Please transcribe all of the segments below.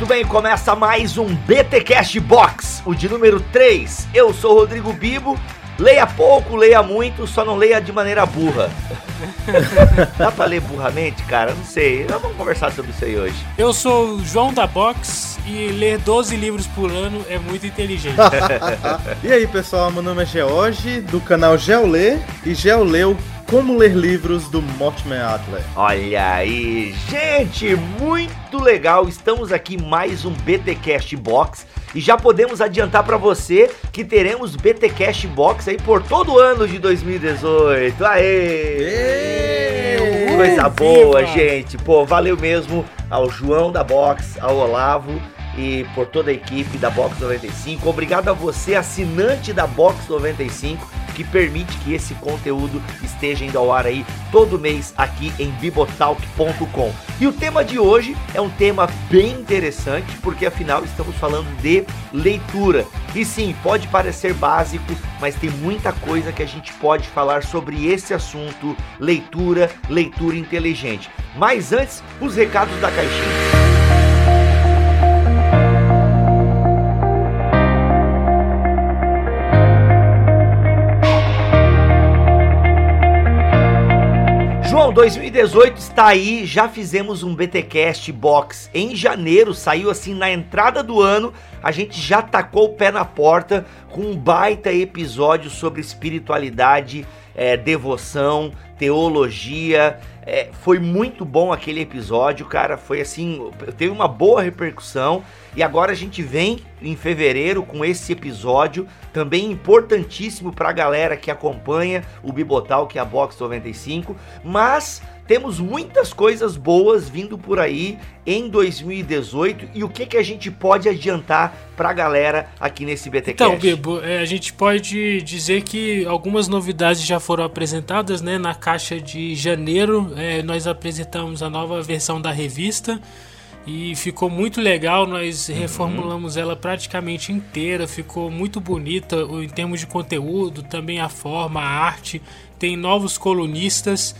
Muito bem, começa mais um BTcast Box, o de número 3. Eu sou Rodrigo Bibo. Leia pouco, leia muito, só não leia de maneira burra. Dá pra ler burramente, cara? Não sei. Vamos conversar sobre isso aí hoje. Eu sou o João da Box e ler 12 livros por ano é muito inteligente. e aí, pessoal, meu nome é George, do canal Geolê, e Geoleu como ler livros do Mortimer Adler. Olha aí, gente, muito legal. Estamos aqui mais um BTcast Box e já podemos adiantar para você que teremos BTcast Box aí por todo o ano de 2018. Aê! Coisa boa, viva. gente. Pô, valeu mesmo ao João da Box, ao Olavo e por toda a equipe da Box 95. Obrigado a você, assinante da Box 95 que permite que esse conteúdo esteja indo ao ar aí todo mês aqui em bibotalk.com. E o tema de hoje é um tema bem interessante, porque afinal estamos falando de leitura. E sim, pode parecer básico, mas tem muita coisa que a gente pode falar sobre esse assunto, leitura, leitura inteligente. Mas antes, os recados da caixinha. Bom, 2018 está aí, já fizemos um BTcast Box em janeiro, saiu assim na entrada do ano, a gente já tacou o pé na porta com um baita episódio sobre espiritualidade, é, devoção, teologia. É, foi muito bom aquele episódio, cara. Foi assim, teve uma boa repercussão. E agora a gente vem em fevereiro com esse episódio, também importantíssimo para a galera que acompanha o Bibotal, que é a Box 95, mas temos muitas coisas boas vindo por aí em 2018 e o que, que a gente pode adiantar para a galera aqui nesse BTcast? Então, Bibo, é, a gente pode dizer que algumas novidades já foram apresentadas, né? Na caixa de janeiro, é, nós apresentamos a nova versão da revista e ficou muito legal. Nós uhum. reformulamos ela praticamente inteira, ficou muito bonita em termos de conteúdo, também a forma, a arte. Tem novos colunistas.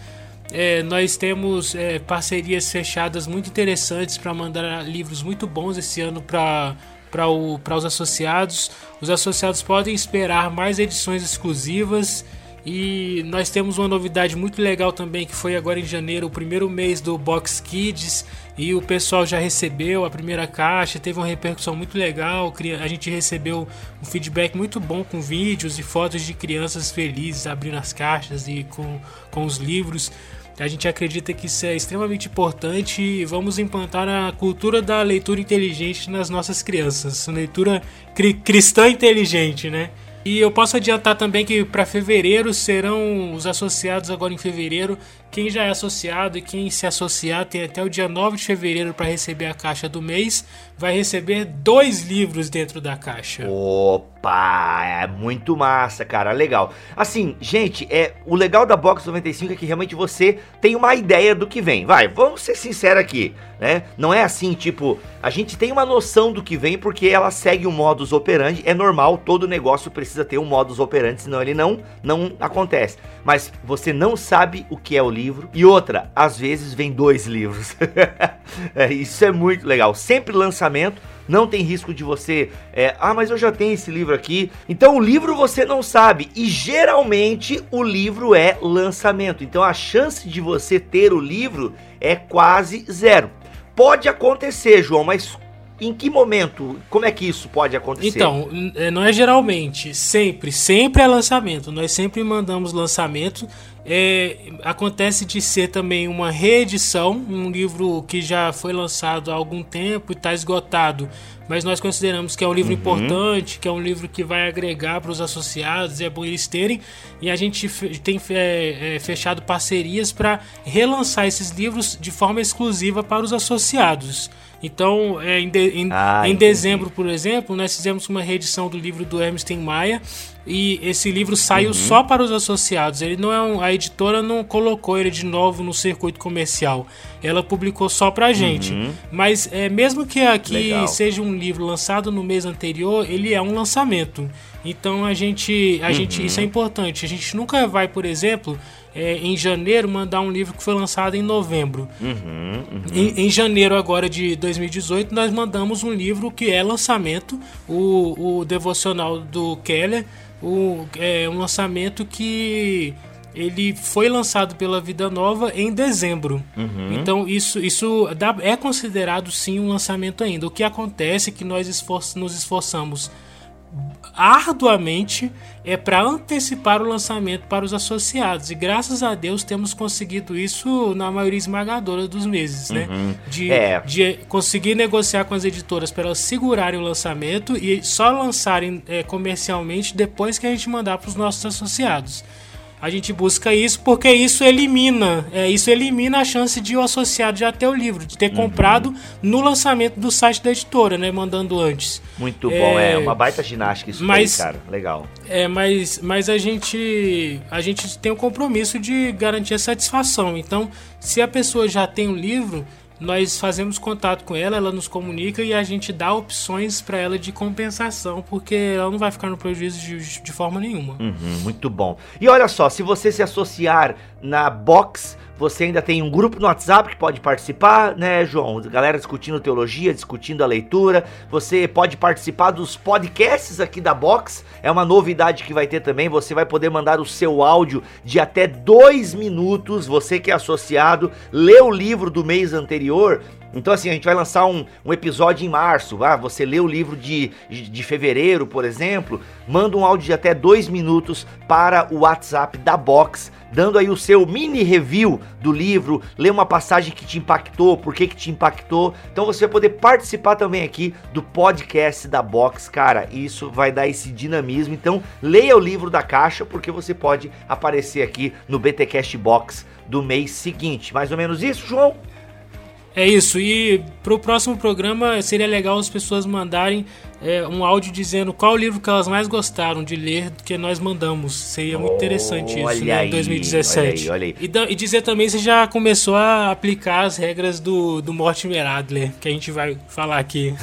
É, nós temos é, parcerias fechadas muito interessantes para mandar livros muito bons esse ano para para os associados. Os associados podem esperar mais edições exclusivas e nós temos uma novidade muito legal também que foi agora em janeiro, o primeiro mês do Box Kids, e o pessoal já recebeu a primeira caixa, teve uma repercussão muito legal. A gente recebeu um feedback muito bom com vídeos e fotos de crianças felizes abrindo as caixas e com, com os livros. A gente acredita que isso é extremamente importante e vamos implantar a cultura da leitura inteligente nas nossas crianças. Leitura cri cristã inteligente, né? E eu posso adiantar também que para fevereiro serão os associados agora em fevereiro. Quem já é associado e quem se associar tem até o dia 9 de fevereiro para receber a caixa do mês. Vai receber dois livros dentro da caixa. Opa, é muito massa, cara, legal. Assim, gente, é o legal da Box 95 é que realmente você tem uma ideia do que vem. Vai, vamos ser sinceros aqui, né? Não é assim, tipo, a gente tem uma noção do que vem porque ela segue o modus operandi, é normal, todo negócio precisa ter um modus operandi, senão ele não não acontece. Mas você não sabe o que é o livro. E outra, às vezes vem dois livros. é, isso é muito legal. Sempre lançamento não tem risco de você, é, ah, mas eu já tenho esse livro aqui. Então o livro você não sabe e geralmente o livro é lançamento. Então a chance de você ter o livro é quase zero. Pode acontecer, João, mas em que momento? Como é que isso pode acontecer? Então, é, não é geralmente, sempre, sempre é lançamento. Nós sempre mandamos lançamento. É, acontece de ser também uma reedição, um livro que já foi lançado há algum tempo e está esgotado, mas nós consideramos que é um livro uhum. importante, que é um livro que vai agregar para os associados, é bom eles terem, e a gente tem é, é, fechado parcerias para relançar esses livros de forma exclusiva para os associados. Então, é, em, de, em, ah, em dezembro, por exemplo, nós fizemos uma reedição do livro do Hermes Maia e esse livro saiu uhum. só para os associados. Ele não é um, a editora não colocou ele de novo no circuito comercial. Ela publicou só para a gente. Uhum. Mas é, mesmo que aqui seja um livro lançado no mês anterior, ele é um lançamento. Então a gente, a uhum. gente, isso é importante. A gente nunca vai, por exemplo, é, em janeiro mandar um livro que foi lançado em novembro. Uhum, uhum. Em, em, janeiro agora de 2018 nós mandamos um livro que é lançamento, o, o devocional do Keller, o, é um lançamento que ele foi lançado pela Vida Nova em dezembro. Uhum. Então isso, isso dá, é considerado sim um lançamento ainda. O que acontece é que nós esfor nos esforçamos arduamente é para antecipar o lançamento para os associados. E graças a Deus temos conseguido isso na maioria esmagadora dos meses, né? Uhum. De, é. de conseguir negociar com as editoras para elas segurarem o lançamento e só lançarem é, comercialmente depois que a gente mandar para os nossos associados. A gente busca isso porque isso elimina, é, isso elimina a chance de o associado já ter o livro, de ter uhum. comprado no lançamento do site da editora, né, mandando antes. Muito bom, é, é uma baita ginástica isso mas, cara, legal. É, mas, mas a gente a gente tem o compromisso de garantir a satisfação. Então, se a pessoa já tem o livro, nós fazemos contato com ela, ela nos comunica e a gente dá opções para ela de compensação, porque ela não vai ficar no prejuízo de, de forma nenhuma. Uhum, muito bom. E olha só, se você se associar na Box você ainda tem um grupo no WhatsApp que pode participar, né, João? Galera discutindo teologia, discutindo a leitura. Você pode participar dos podcasts aqui da Box. É uma novidade que vai ter também. Você vai poder mandar o seu áudio de até dois minutos. Você que é associado, lê o livro do mês anterior então, assim, a gente vai lançar um, um episódio em março. Ah, você lê o livro de, de, fevereiro, por exemplo, manda um áudio de até dois minutos para o WhatsApp da Box, dando aí o seu mini review do livro, lê uma passagem que te impactou, por que, que te impactou. Então você vai poder participar também aqui do podcast da Box, cara. Isso vai dar esse dinamismo. Então, leia o livro da caixa, porque você pode aparecer aqui no BTcast Box do mês seguinte. Mais ou menos isso, João? É isso, e pro próximo programa seria legal as pessoas mandarem é, um áudio dizendo qual livro que elas mais gostaram de ler que nós mandamos. Seria muito interessante oh, isso, né, em 2017. Olha aí, olha aí. E, e, dizer também se já começou a aplicar as regras do, do Mortimer Adler, que a gente vai falar aqui.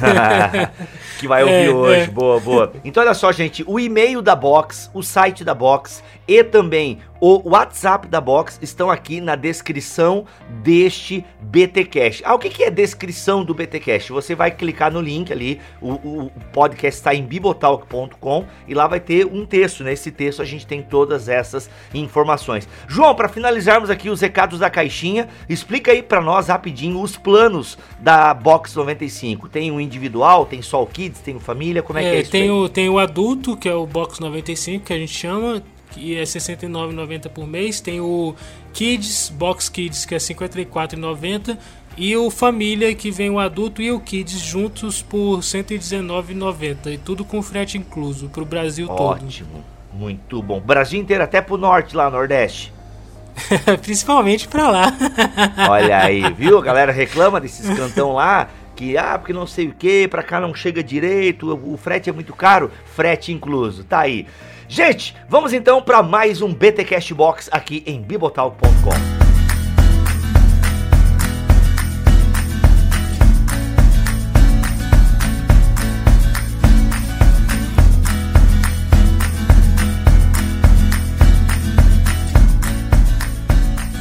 que vai ouvir é, hoje, é. boa, boa. Então olha só, gente, o e-mail da Box, o site da Box e também o WhatsApp da Box estão aqui na descrição deste BTcast. Ah, o que, que é descrição do BTcast? Você vai clicar no link ali, o, o podcast está em bibotalk.com e lá vai ter um texto. Nesse texto a gente tem todas essas informações. João, para finalizarmos aqui os recados da caixinha, explica aí para nós rapidinho os planos da Box 95. Tem o individual, tem só o Kids, tem o família, como é, é que é isso? Tem o, tem o adulto, que é o Box 95, que a gente chama que é R$ 69,90 por mês. Tem o Kids, Box Kids, que é R$ 54,90. E o Família, que vem o adulto e o Kids juntos por R$ 119,90. E tudo com frete incluso para o Brasil Ótimo. todo. Ótimo, muito bom. Brasil inteiro, até para o norte lá, Nordeste. Principalmente para lá. Olha aí, viu? A galera reclama desses cantão lá que ah, porque não sei o que, para cá não chega direito, o frete é muito caro, frete incluso. Tá aí. Gente, vamos então para mais um BTcast Box aqui em bibotal.com.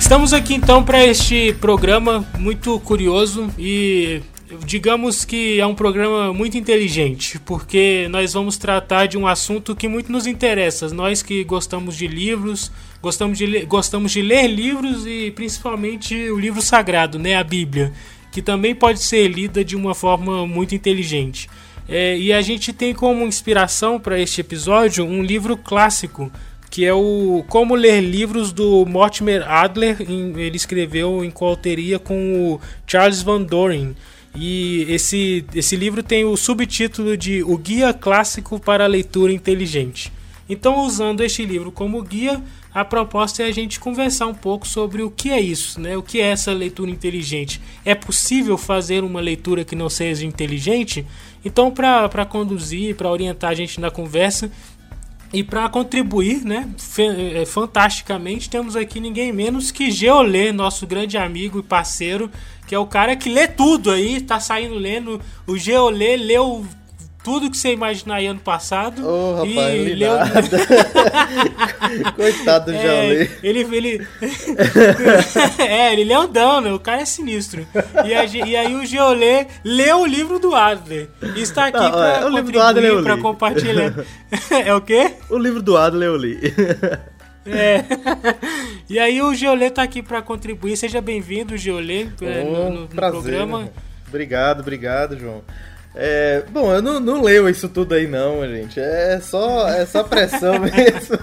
Estamos aqui então para este programa muito curioso e digamos que é um programa muito inteligente, porque nós vamos tratar de um assunto que muito nos interessa. Nós que gostamos de livros, gostamos de, gostamos de ler livros e principalmente o livro sagrado, né, a Bíblia, que também pode ser lida de uma forma muito inteligente. É, e a gente tem como inspiração para este episódio um livro clássico que é o Como Ler Livros do Mortimer Adler. Ele escreveu em coautoria com o Charles Van Doren. E esse, esse livro tem o subtítulo de O Guia Clássico para a Leitura Inteligente. Então, usando este livro como guia, a proposta é a gente conversar um pouco sobre o que é isso, né? O que é essa leitura inteligente? É possível fazer uma leitura que não seja inteligente? Então, para conduzir, para orientar a gente na conversa e para contribuir, né, é, fantasticamente, temos aqui ninguém menos que Geolê, nosso grande amigo e parceiro que é o cara que lê tudo aí, tá saindo lendo. O Geolê leu tudo que você imaginar aí ano passado. Ô, oh, rapaz, e leu. Coitado do é, Ele. ele... é, ele leu Dão, né? O cara é sinistro. E, a, e aí o Geolê leu o livro do Adler. E está aqui para é, para compartilhar. é o quê? O livro do Adler eu li. É. E aí o Geolê tá aqui para contribuir. Seja bem-vindo, Geolê, oh, no, no, no programa. Obrigado, obrigado, João. É, bom, eu não, não leio isso tudo aí não, gente. É só, é só pressão mesmo.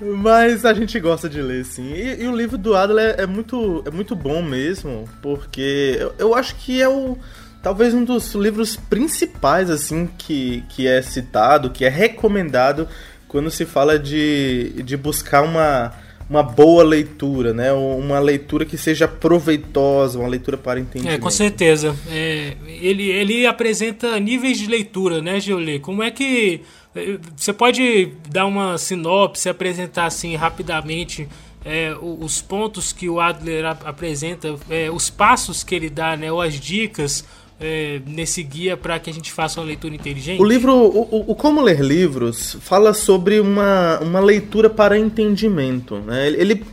Mas a gente gosta de ler, sim. E, e o livro do Adler é, é, muito, é muito bom mesmo, porque eu, eu acho que é o talvez um dos livros principais assim que, que é citado, que é recomendado quando se fala de, de buscar uma uma boa leitura, né? Uma leitura que seja proveitosa, uma leitura para entendimento. É, com certeza. É, ele, ele apresenta níveis de leitura, né, Geolê? Como é que é, você pode dar uma sinopse, apresentar assim rapidamente é, os pontos que o Adler apresenta, é, os passos que ele dá, né, ou as dicas é, nesse guia para que a gente faça uma leitura inteligente? O livro, o, o, Como Ler Livros, fala sobre uma, uma leitura para entendimento. Né? Ele,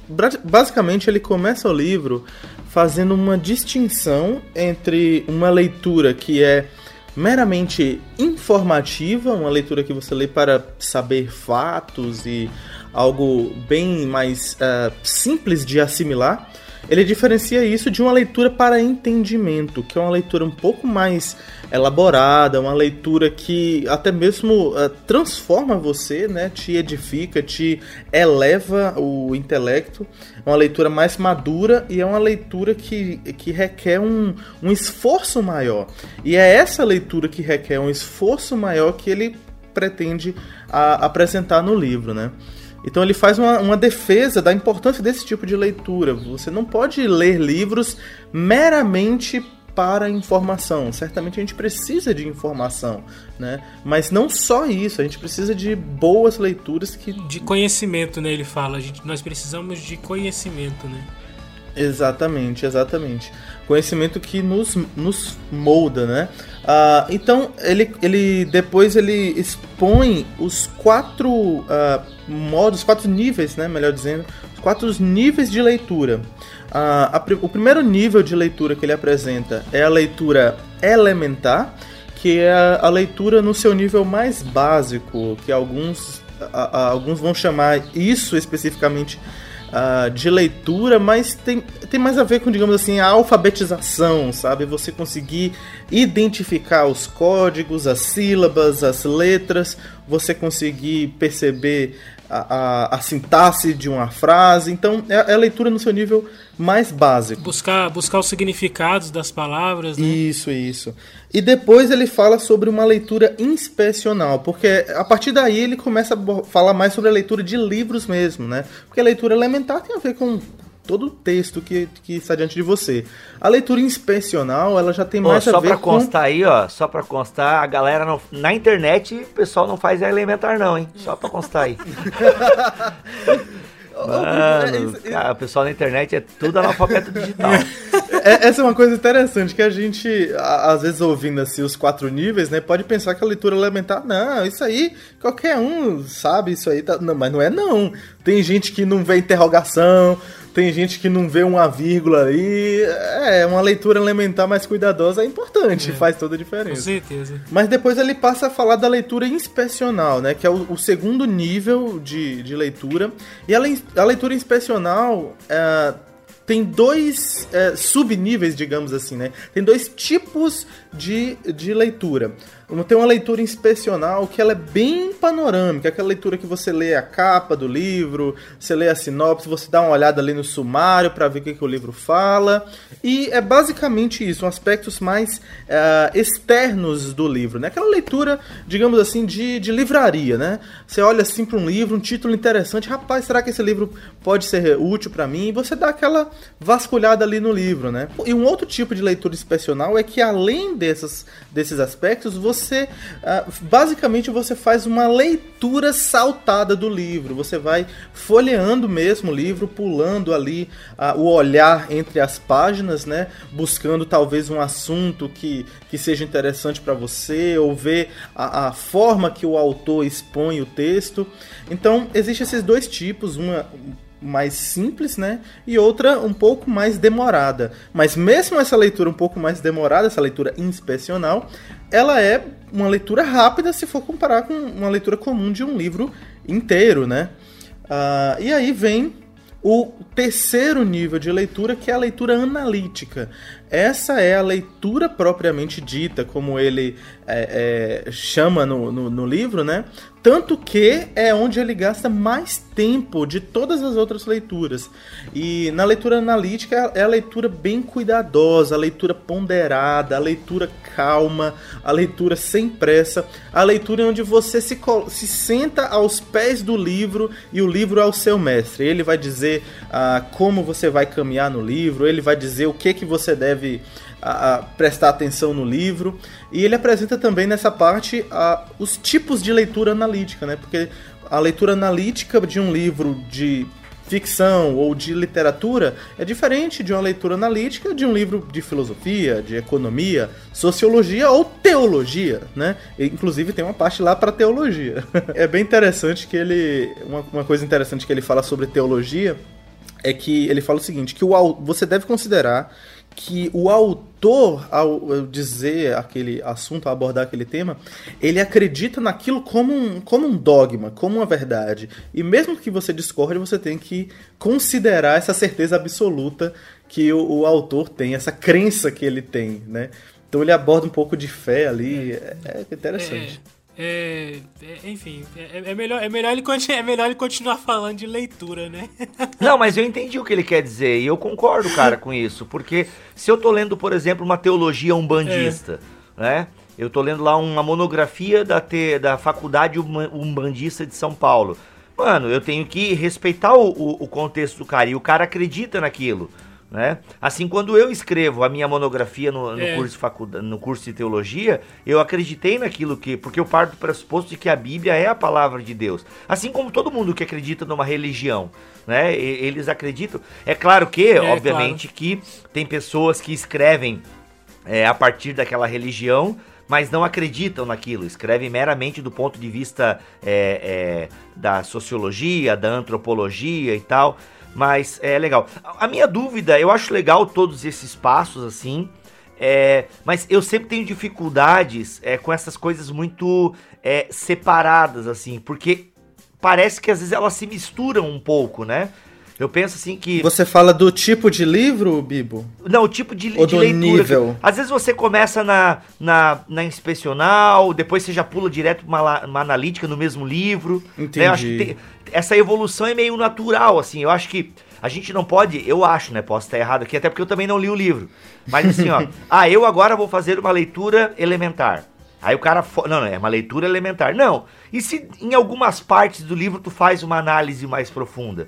basicamente, ele começa o livro fazendo uma distinção entre uma leitura que é meramente informativa, uma leitura que você lê para saber fatos e algo bem mais uh, simples de assimilar, ele diferencia isso de uma leitura para entendimento, que é uma leitura um pouco mais elaborada, uma leitura que até mesmo uh, transforma você, né, te edifica, te eleva o intelecto. É uma leitura mais madura e é uma leitura que, que requer um, um esforço maior. E é essa leitura que requer um esforço maior que ele pretende a, apresentar no livro, né? Então ele faz uma, uma, defesa da importância desse tipo de leitura. Você não pode ler livros meramente para informação. Certamente a gente precisa de informação, né? Mas não só isso, a gente precisa de boas leituras que de conhecimento, né? Ele fala, gente, nós precisamos de conhecimento, né? Exatamente, exatamente. Conhecimento que nos, nos molda, né? Uh, então ele, ele depois ele expõe os quatro uh, modos, quatro níveis, né? Melhor dizendo, os quatro níveis de leitura. Uh, a, o primeiro nível de leitura que ele apresenta é a leitura elementar, que é a, a leitura no seu nível mais básico, que alguns, alguns vão chamar isso especificamente uh, de leitura, mas tem, tem mais a ver com, digamos assim, a alfabetização, sabe? Você conseguir identificar os códigos, as sílabas, as letras, você conseguir perceber a, a, a sintaxe de uma frase. Então, é, é a leitura no seu nível mais básico. Buscar, buscar os significados das palavras, né? Isso, isso. E depois ele fala sobre uma leitura inspecional, porque a partir daí ele começa a falar mais sobre a leitura de livros mesmo, né? Porque a leitura elementar tem a ver com todo o texto que, que está diante de você. A leitura inspecional, ela já tem mais a ver com... Só para constar aí, ó, só para constar, a galera não, na internet, o pessoal não faz elementar não, hein? Só para constar aí. Mano, cara, o pessoal na internet é tudo analfabeto digital. É, essa é uma coisa interessante que a gente, às vezes ouvindo assim os quatro níveis, né, pode pensar que a leitura elementar, não, isso aí qualquer um sabe, isso aí tá, não, mas não é não. Tem gente que não vê interrogação, tem gente que não vê uma vírgula ali. É, uma leitura elementar mais cuidadosa é importante, é, faz toda a diferença. Com certeza. Mas depois ele passa a falar da leitura inspecional, né? Que é o, o segundo nível de, de leitura. E a, a leitura inspecional. É, tem dois é, subníveis, digamos assim, né? Tem dois tipos de, de leitura. Tem uma leitura inspecional que ela é bem panorâmica, aquela leitura que você lê a capa do livro, você lê a sinopse, você dá uma olhada ali no sumário para ver o que, que, o livro fala. E é basicamente isso, aspectos mais uh, externos do livro, né? Aquela leitura, digamos assim, de, de livraria, né? Você olha assim para um livro, um título interessante, rapaz, será que esse livro pode ser útil para mim? E você dá aquela vasculhada ali no livro, né? E um outro tipo de leitura inspecional é que além desses, desses aspectos, você você uh, basicamente você faz uma leitura saltada do livro. Você vai folheando mesmo o livro, pulando ali uh, o olhar entre as páginas, né? Buscando talvez um assunto que, que seja interessante para você, ou ver a, a forma que o autor expõe o texto. Então, existem esses dois tipos, uma mais simples, né? E outra um pouco mais demorada. Mas mesmo essa leitura um pouco mais demorada, essa leitura inspecional, ela é uma leitura rápida se for comparar com uma leitura comum de um livro inteiro, né? Uh, e aí vem o terceiro nível de leitura, que é a leitura analítica. Essa é a leitura propriamente dita, como ele é, é, chama no, no, no, livro, né? Tanto que é onde ele gasta mais tempo de todas as outras leituras. E na leitura analítica é a leitura bem cuidadosa, a leitura ponderada, a leitura calma, a leitura sem pressa, a leitura onde você se, se senta aos pés do livro e o livro é o seu mestre. Ele vai dizer ah, como você vai caminhar no livro, ele vai dizer o que, que você deve a, a prestar atenção no livro. E ele apresenta também nessa parte a, os tipos de leitura analítica, né? Porque a leitura analítica de um livro de ficção ou de literatura é diferente de uma leitura analítica de um livro de filosofia, de economia, sociologia ou teologia, né? Inclusive tem uma parte lá para teologia. é bem interessante que ele uma, uma coisa interessante que ele fala sobre teologia é que ele fala o seguinte, que o, você deve considerar que o autor, ao dizer aquele assunto, ao abordar aquele tema, ele acredita naquilo como um, como um dogma, como uma verdade. E mesmo que você discorde, você tem que considerar essa certeza absoluta que o, o autor tem, essa crença que ele tem, né? Então ele aborda um pouco de fé ali, é, é interessante. É. É, é, enfim, é, é, melhor, é, melhor ele, é melhor ele continuar falando de leitura, né? Não, mas eu entendi o que ele quer dizer e eu concordo, cara, com isso. Porque se eu tô lendo, por exemplo, uma teologia umbandista, é. né? Eu tô lendo lá uma monografia da, te, da Faculdade Umbandista de São Paulo. Mano, eu tenho que respeitar o, o, o contexto do cara e o cara acredita naquilo. Né? Assim, quando eu escrevo a minha monografia no, no é. curso, de no curso de teologia, eu acreditei naquilo que. Porque eu parto do pressuposto de que a Bíblia é a palavra de Deus. Assim como todo mundo que acredita numa religião. Né? Eles acreditam. É claro que, é, obviamente, claro. que tem pessoas que escrevem é, a partir daquela religião mas não acreditam naquilo, escrevem meramente do ponto de vista é, é, da sociologia, da antropologia e tal. Mas é legal. A minha dúvida, eu acho legal todos esses passos assim. É, mas eu sempre tenho dificuldades é, com essas coisas muito é, separadas, assim, porque parece que às vezes elas se misturam um pouco, né? Eu penso assim que. Você fala do tipo de livro, Bibo? Não, o tipo de, Ou de do leitura. Nível. Às vezes você começa na, na, na inspecional, depois você já pula direto pra uma, uma analítica no mesmo livro. Entendi. Né? Eu acho que tem, essa evolução é meio natural, assim. Eu acho que a gente não pode, eu acho, né? Posso estar errado aqui, até porque eu também não li o livro. Mas assim, ó. ah, eu agora vou fazer uma leitura elementar. Aí o cara. Não, não, é uma leitura elementar. Não. E se em algumas partes do livro tu faz uma análise mais profunda?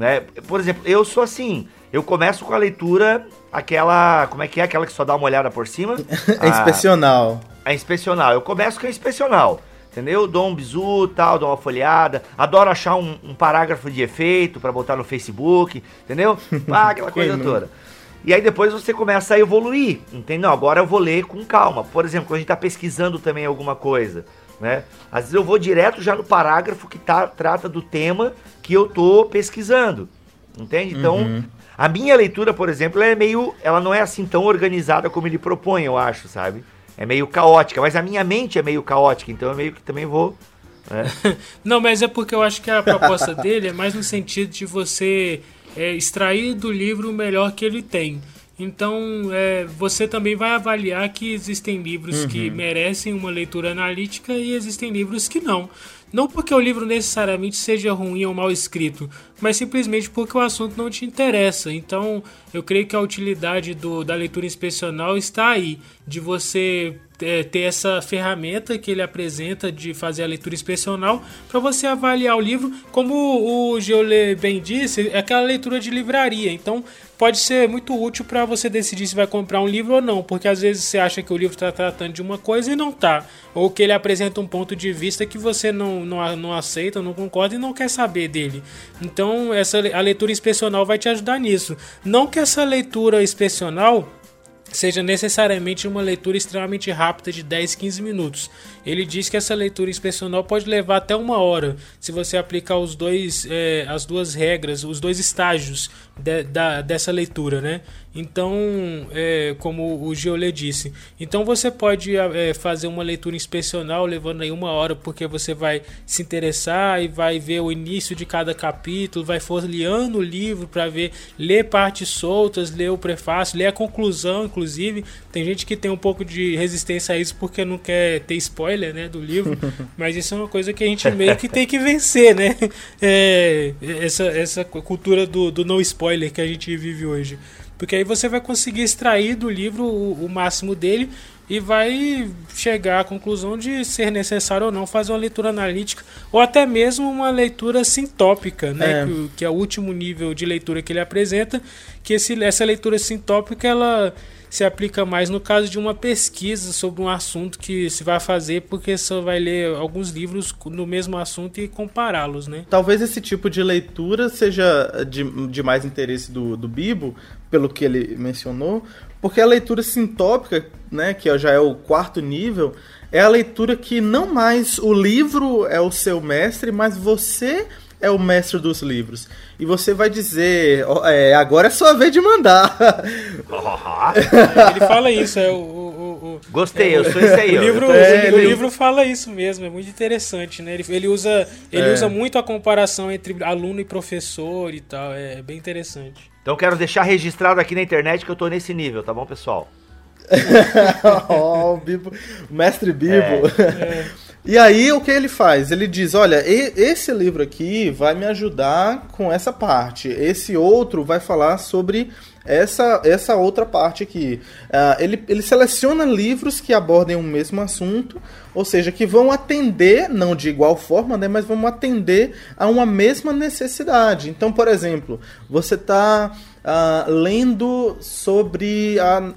Né? Por exemplo, eu sou assim. Eu começo com a leitura, aquela. Como é que é? Aquela que só dá uma olhada por cima? a inspecional. A inspecional. Eu começo com a inspecional. Entendeu? Dou um bizu tal, dou uma folhada. Adoro achar um, um parágrafo de efeito para botar no Facebook, entendeu? Ah, aquela coisa toda. E aí depois você começa a evoluir, entendeu? Agora eu vou ler com calma. Por exemplo, quando a gente está pesquisando também alguma coisa, né? Às vezes eu vou direto já no parágrafo que tá, trata do tema que eu tô pesquisando, entende? Então, uhum. a minha leitura, por exemplo, é meio, ela não é assim tão organizada como ele propõe, eu acho, sabe? é meio caótica, mas a minha mente é meio caótica, então eu meio que também vou. Né? Não, mas é porque eu acho que a proposta dele é mais no sentido de você é, extrair do livro o melhor que ele tem. Então, é, você também vai avaliar que existem livros uhum. que merecem uma leitura analítica e existem livros que não. Não porque o livro necessariamente seja ruim ou mal escrito, mas simplesmente porque o assunto não te interessa. Então, eu creio que a utilidade do, da leitura inspecional está aí, de você é, ter essa ferramenta que ele apresenta de fazer a leitura inspecional para você avaliar o livro. Como o Geole bem disse, é aquela leitura de livraria. Então pode ser muito útil para você decidir se vai comprar um livro ou não, porque às vezes você acha que o livro está tratando de uma coisa e não tá, ou que ele apresenta um ponto de vista que você não, não, não aceita, não concorda e não quer saber dele. Então essa a leitura inspecional vai te ajudar nisso. Não que essa leitura inspecional seja necessariamente uma leitura extremamente rápida de 10, 15 minutos. Ele diz que essa leitura inspecional pode levar até uma hora, se você aplicar os dois, é, as duas regras, os dois estágios de, da, dessa leitura, né? Então, é, como o Giolê disse, então você pode é, fazer uma leitura inspecional levando aí uma hora, porque você vai se interessar e vai ver o início de cada capítulo, vai folheando o livro para ver, ler partes soltas, ler o prefácio, ler a conclusão, inclusive. Tem gente que tem um pouco de resistência a isso porque não quer ter spoiler, né, do livro, mas isso é uma coisa que a gente meio que tem que vencer, né? É, essa, essa cultura do, do no spoiler que a gente vive hoje. Porque aí você vai conseguir extrair do livro o, o máximo dele e vai chegar à conclusão de ser necessário ou não fazer uma leitura analítica ou até mesmo uma leitura sintópica, né? É. Que, que, é o último nível de leitura que ele apresenta, que esse, essa leitura sintópica ela se aplica mais no caso de uma pesquisa sobre um assunto que se vai fazer, porque você vai ler alguns livros no mesmo assunto e compará-los, né? Talvez esse tipo de leitura seja de, de mais interesse do, do Bibo, pelo que ele mencionou, porque a leitura sintópica, né, que já é o quarto nível, é a leitura que não mais o livro é o seu mestre, mas você é o mestre dos livros. E você vai dizer, oh, é, agora é sua vez de mandar. Ele fala isso, é o. o, o Gostei, é, eu sou esse aí. O livro, é, o livro fala isso mesmo, é muito interessante, né? Ele, ele usa, ele é. usa muito a comparação entre aluno e professor e tal, é bem interessante. Então quero deixar registrado aqui na internet que eu tô nesse nível, tá bom, pessoal? oh, o Bibo, o mestre Bibo. É. E aí o que ele faz? Ele diz: olha, esse livro aqui vai me ajudar com essa parte. Esse outro vai falar sobre essa, essa outra parte aqui. Uh, ele, ele seleciona livros que abordem o mesmo assunto, ou seja, que vão atender, não de igual forma, né, mas vão atender a uma mesma necessidade. Então, por exemplo, você está uh, ah, lendo sobre a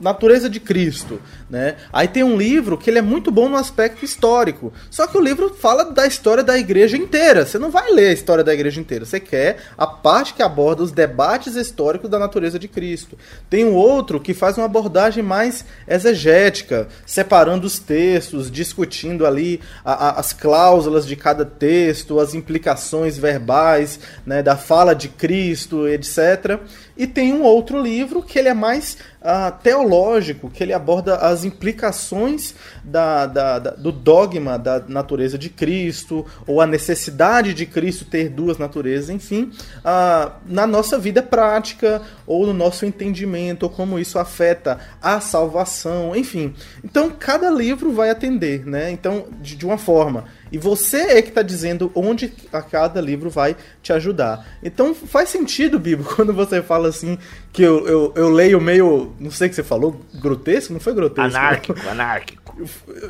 natureza de Cristo, né? Aí tem um livro que ele é muito bom no aspecto histórico. Só que o livro fala da história da igreja inteira. Você não vai ler a história da igreja inteira. Você quer a parte que aborda os debates históricos da natureza de Cristo. Tem um outro que faz uma abordagem mais exegética, separando os textos, discutindo ali a, a, as cláusulas de cada texto, as implicações verbais, né, da fala de Cristo, etc. E tem um outro livro que ele é mais uh, teológico, que ele aborda as implicações da, da, da, do dogma da natureza de Cristo, ou a necessidade de Cristo ter duas naturezas, enfim, uh, na nossa vida prática, ou no nosso entendimento, ou como isso afeta a salvação, enfim. Então, cada livro vai atender, né? Então, de, de uma forma. E você é que está dizendo onde a cada livro vai te ajudar. Então faz sentido, Bibo, quando você fala assim que eu, eu, eu leio meio. Não sei o que você falou, grotesco? Não foi grotesco. Anárquico, não. anárquico.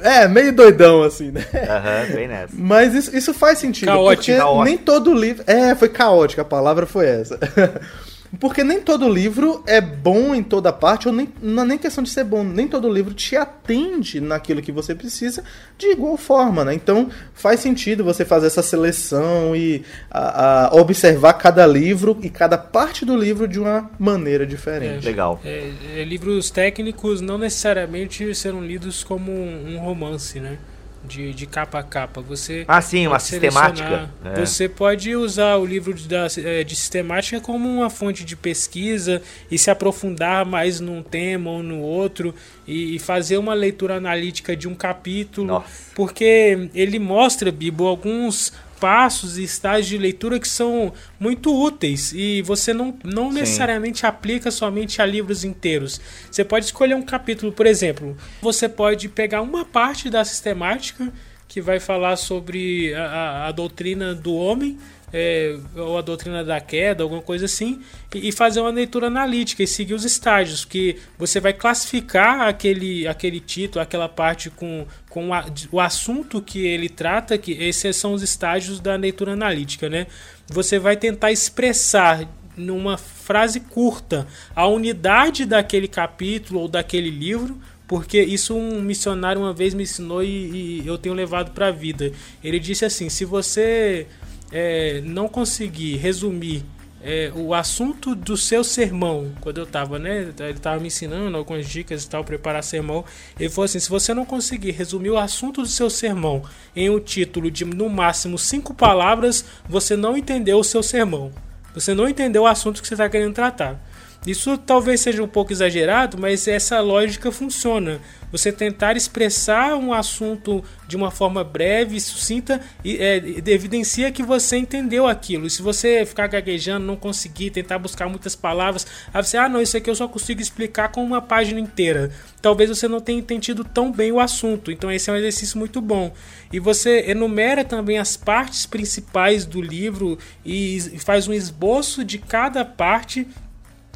É, meio doidão, assim, né? Aham, uhum, bem nessa. Mas isso, isso faz sentido. Caótico, porque caótico. nem todo livro. É, foi caótico, a palavra foi essa. Porque nem todo livro é bom em toda parte, ou nem, não é nem questão de ser bom, nem todo livro te atende naquilo que você precisa de igual forma, né? Então faz sentido você fazer essa seleção e a, a observar cada livro e cada parte do livro de uma maneira diferente. É, Legal. É, é, livros técnicos não necessariamente serão lidos como um, um romance, né? De, de capa a capa. Você ah, sim, uma sistemática. É. Você pode usar o livro de, é, de sistemática como uma fonte de pesquisa e se aprofundar mais num tema ou no outro e, e fazer uma leitura analítica de um capítulo, Nossa. porque ele mostra, Bibo, alguns passos e estágios de leitura que são muito úteis e você não, não necessariamente aplica somente a livros inteiros. Você pode escolher um capítulo, por exemplo, você pode pegar uma parte da sistemática que vai falar sobre a, a, a doutrina do homem é, ou a doutrina da queda, alguma coisa assim, e, e, fazer uma leitura analítica e seguir os estágios, que você vai classificar aquele, aquele título, aquela parte com, com a, o assunto que ele trata, que esses são os estágios da leitura analítica, né? Você vai tentar expressar numa frase curta a unidade daquele capítulo ou daquele livro, porque isso um missionário uma vez me ensinou e, e eu tenho levado para a vida. Ele disse assim: se você é, não conseguir resumir é, o assunto do seu sermão, quando eu estava, né? Ele estava me ensinando algumas dicas e tal, preparar sermão. Ele falou assim: se você não conseguir resumir o assunto do seu sermão em um título de no máximo cinco palavras, você não entendeu o seu sermão. Você não entendeu o assunto que você está querendo tratar. Isso talvez seja um pouco exagerado, mas essa lógica funciona. Você tentar expressar um assunto de uma forma breve, sucinta, e é, evidencia que você entendeu aquilo. E se você ficar gaguejando, não conseguir, tentar buscar muitas palavras, aí você, ah, não, isso aqui eu só consigo explicar com uma página inteira. Talvez você não tenha entendido tão bem o assunto. Então, esse é um exercício muito bom. E você enumera também as partes principais do livro e faz um esboço de cada parte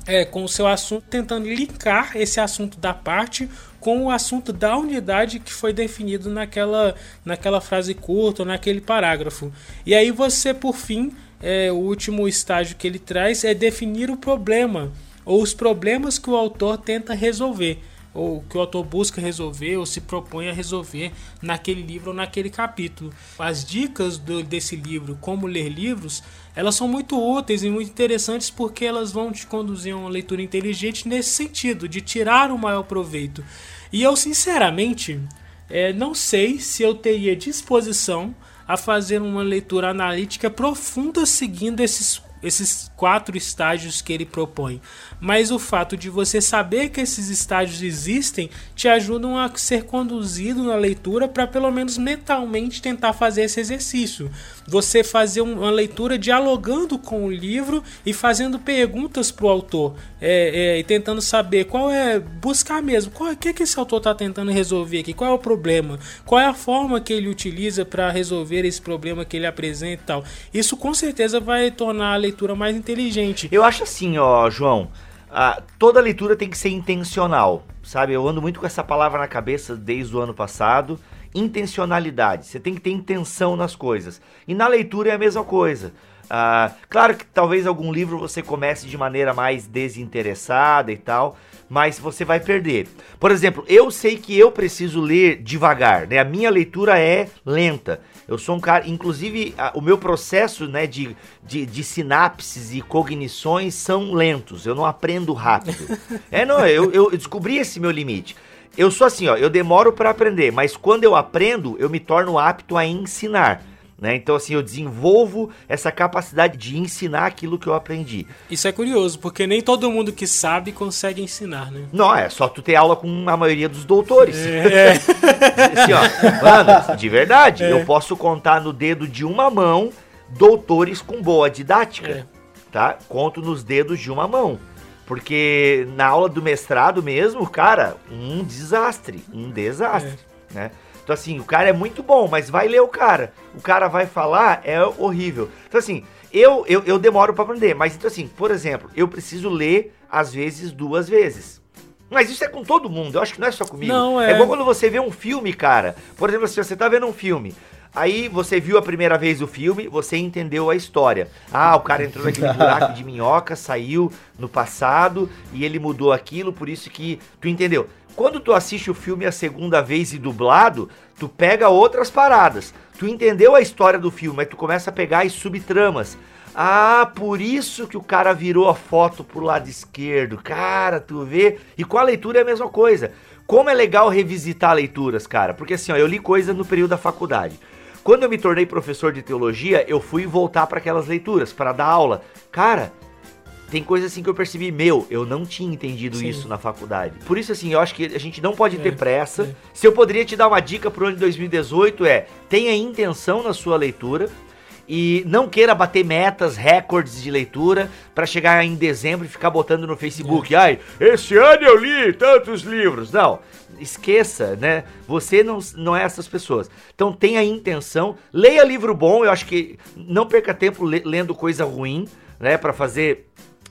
é, com o seu assunto, tentando linkar esse assunto da parte com o assunto da unidade que foi definido naquela, naquela frase curta ou naquele parágrafo. E aí você, por fim, é, o último estágio que ele traz é definir o problema ou os problemas que o autor tenta resolver ou que o autor busca resolver ou se propõe a resolver naquele livro ou naquele capítulo. As dicas do, desse livro, como ler livros, elas são muito úteis e muito interessantes porque elas vão te conduzir a uma leitura inteligente nesse sentido, de tirar o maior proveito. E eu, sinceramente, é, não sei se eu teria disposição a fazer uma leitura analítica profunda seguindo esses esses quatro estágios que ele propõe. Mas o fato de você saber que esses estágios existem te ajudam a ser conduzido na leitura para pelo menos mentalmente tentar fazer esse exercício. Você fazer uma leitura dialogando com o livro e fazendo perguntas para o autor é, é, e tentando saber qual é buscar mesmo qual é que, que esse autor está tentando resolver aqui, qual é o problema, qual é a forma que ele utiliza para resolver esse problema que ele apresenta e tal. Isso com certeza vai tornar a leitura mais inteligente. Eu acho assim, ó, João. toda leitura tem que ser intencional, sabe? Eu ando muito com essa palavra na cabeça desde o ano passado. Intencionalidade. Você tem que ter intenção nas coisas. E na leitura é a mesma coisa. Ah, claro que talvez algum livro você comece de maneira mais desinteressada e tal, mas você vai perder. Por exemplo, eu sei que eu preciso ler devagar, né? A minha leitura é lenta. Eu sou um cara, inclusive, a, o meu processo né, de, de, de, sinapses e cognições são lentos. Eu não aprendo rápido. é, não, eu, eu descobri esse meu limite. Eu sou assim, ó, eu demoro para aprender, mas quando eu aprendo, eu me torno apto a ensinar. Né? Então, assim, eu desenvolvo essa capacidade de ensinar aquilo que eu aprendi. Isso é curioso, porque nem todo mundo que sabe consegue ensinar, né? Não, é só tu ter aula com a maioria dos doutores. É. assim, ó, mano, de verdade, é. eu posso contar no dedo de uma mão doutores com boa didática. É. Tá? Conto nos dedos de uma mão. Porque na aula do mestrado mesmo, cara, um desastre. Um desastre. É. Né? Então, assim, o cara é muito bom, mas vai ler o cara. O cara vai falar, é horrível. Então, assim, eu, eu, eu demoro para aprender. Mas, então, assim, por exemplo, eu preciso ler, às vezes, duas vezes. Mas isso é com todo mundo, eu acho que não é só comigo. Não, é... é igual quando você vê um filme, cara. Por exemplo, se você tá vendo um filme, Aí você viu a primeira vez o filme, você entendeu a história. Ah, o cara entrou naquele buraco de minhoca, saiu no passado e ele mudou aquilo, por isso que tu entendeu. Quando tu assiste o filme a segunda vez e dublado, tu pega outras paradas. Tu entendeu a história do filme, mas tu começa a pegar as subtramas. Ah, por isso que o cara virou a foto pro lado esquerdo. Cara, tu vê? E com a leitura é a mesma coisa. Como é legal revisitar leituras, cara. Porque assim, ó, eu li coisas no período da faculdade. Quando eu me tornei professor de teologia, eu fui voltar para aquelas leituras, para dar aula. Cara, tem coisa assim que eu percebi, meu, eu não tinha entendido Sim. isso na faculdade. Por isso, assim, eu acho que a gente não pode é, ter pressa. É. Se eu poderia te dar uma dica pro ano de 2018 é, tenha intenção na sua leitura e não queira bater metas, recordes de leitura para chegar em dezembro e ficar botando no Facebook, é. ai, esse ano eu li tantos livros. Não, esqueça, né? Você não, não é essas pessoas. Então tenha intenção, leia livro bom, eu acho que não perca tempo lendo coisa ruim, né, para fazer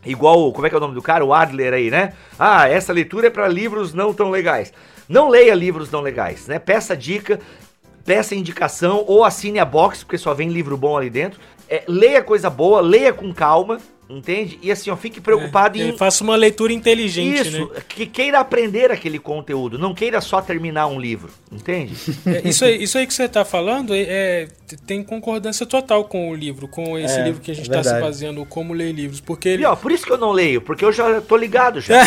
igual, como é que é o nome do cara? O Adler aí, né? Ah, essa leitura é para livros não tão legais. Não leia livros não legais, né? Peça dica, peça indicação ou assine a box, porque só vem livro bom ali dentro. É, leia coisa boa, leia com calma, Entende? E assim, ó, fique preocupado é, em. Faça uma leitura inteligente. Isso, né? que queira aprender aquele conteúdo, não queira só terminar um livro, entende? É, isso, aí, isso aí que você está falando é, é, tem concordância total com o livro, com esse é, livro que a gente está se baseando, Como Ler Livros. Porque ele... E ó, por isso que eu não leio, porque eu já tô ligado já.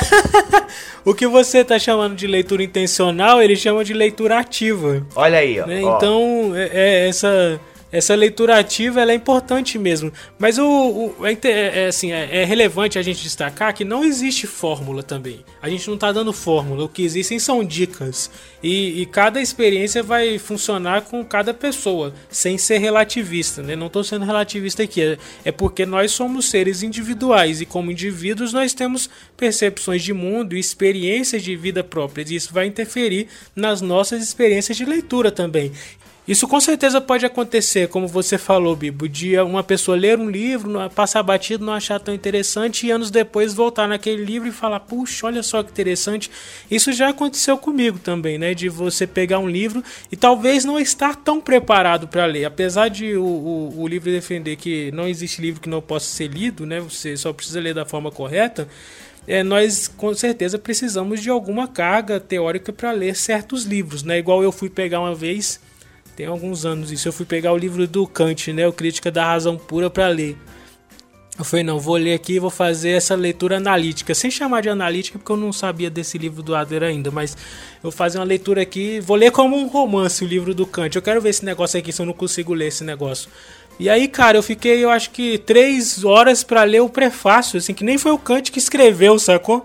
o que você está chamando de leitura intencional, ele chama de leitura ativa. Olha aí, ó. Né? Então, é, é essa essa leitura ativa é importante mesmo. Mas o, o é, é, é, assim, é, é, relevante a gente destacar que não existe fórmula também. A gente não está dando fórmula. O que existem são dicas. E, e, cada experiência vai funcionar com cada pessoa, sem ser relativista. Né? Não estou sendo relativista aqui. É, é porque nós somos seres individuais e, como indivíduos, nós temos percepções de mundo e experiências de vida próprias. E isso vai interferir nas nossas experiências de leitura também. Isso com certeza pode acontecer, como você falou, Bibo, de uma pessoa ler um livro, passar batido, não achar tão interessante e anos depois voltar naquele livro e falar: puxa, olha só que interessante. Isso já aconteceu comigo também, né? De você pegar um livro e talvez não estar tão preparado para ler. Apesar de o, o, o livro defender que não existe livro que não possa ser lido, né? Você só precisa ler da forma correta. É, nós com certeza precisamos de alguma carga teórica para ler certos livros, né? Igual eu fui pegar uma vez tem alguns anos isso. Eu fui pegar o livro do Kant, né? O Crítica da Razão Pura para ler. Eu falei, não, vou ler aqui e vou fazer essa leitura analítica, sem chamar de analítica, porque eu não sabia desse livro do Adler ainda, mas eu vou fazer uma leitura aqui, vou ler como um romance o livro do Kant. Eu quero ver esse negócio aqui, se eu não consigo ler esse negócio. E aí, cara, eu fiquei, eu acho que três horas para ler o prefácio, assim, que nem foi o Kant que escreveu, sacou?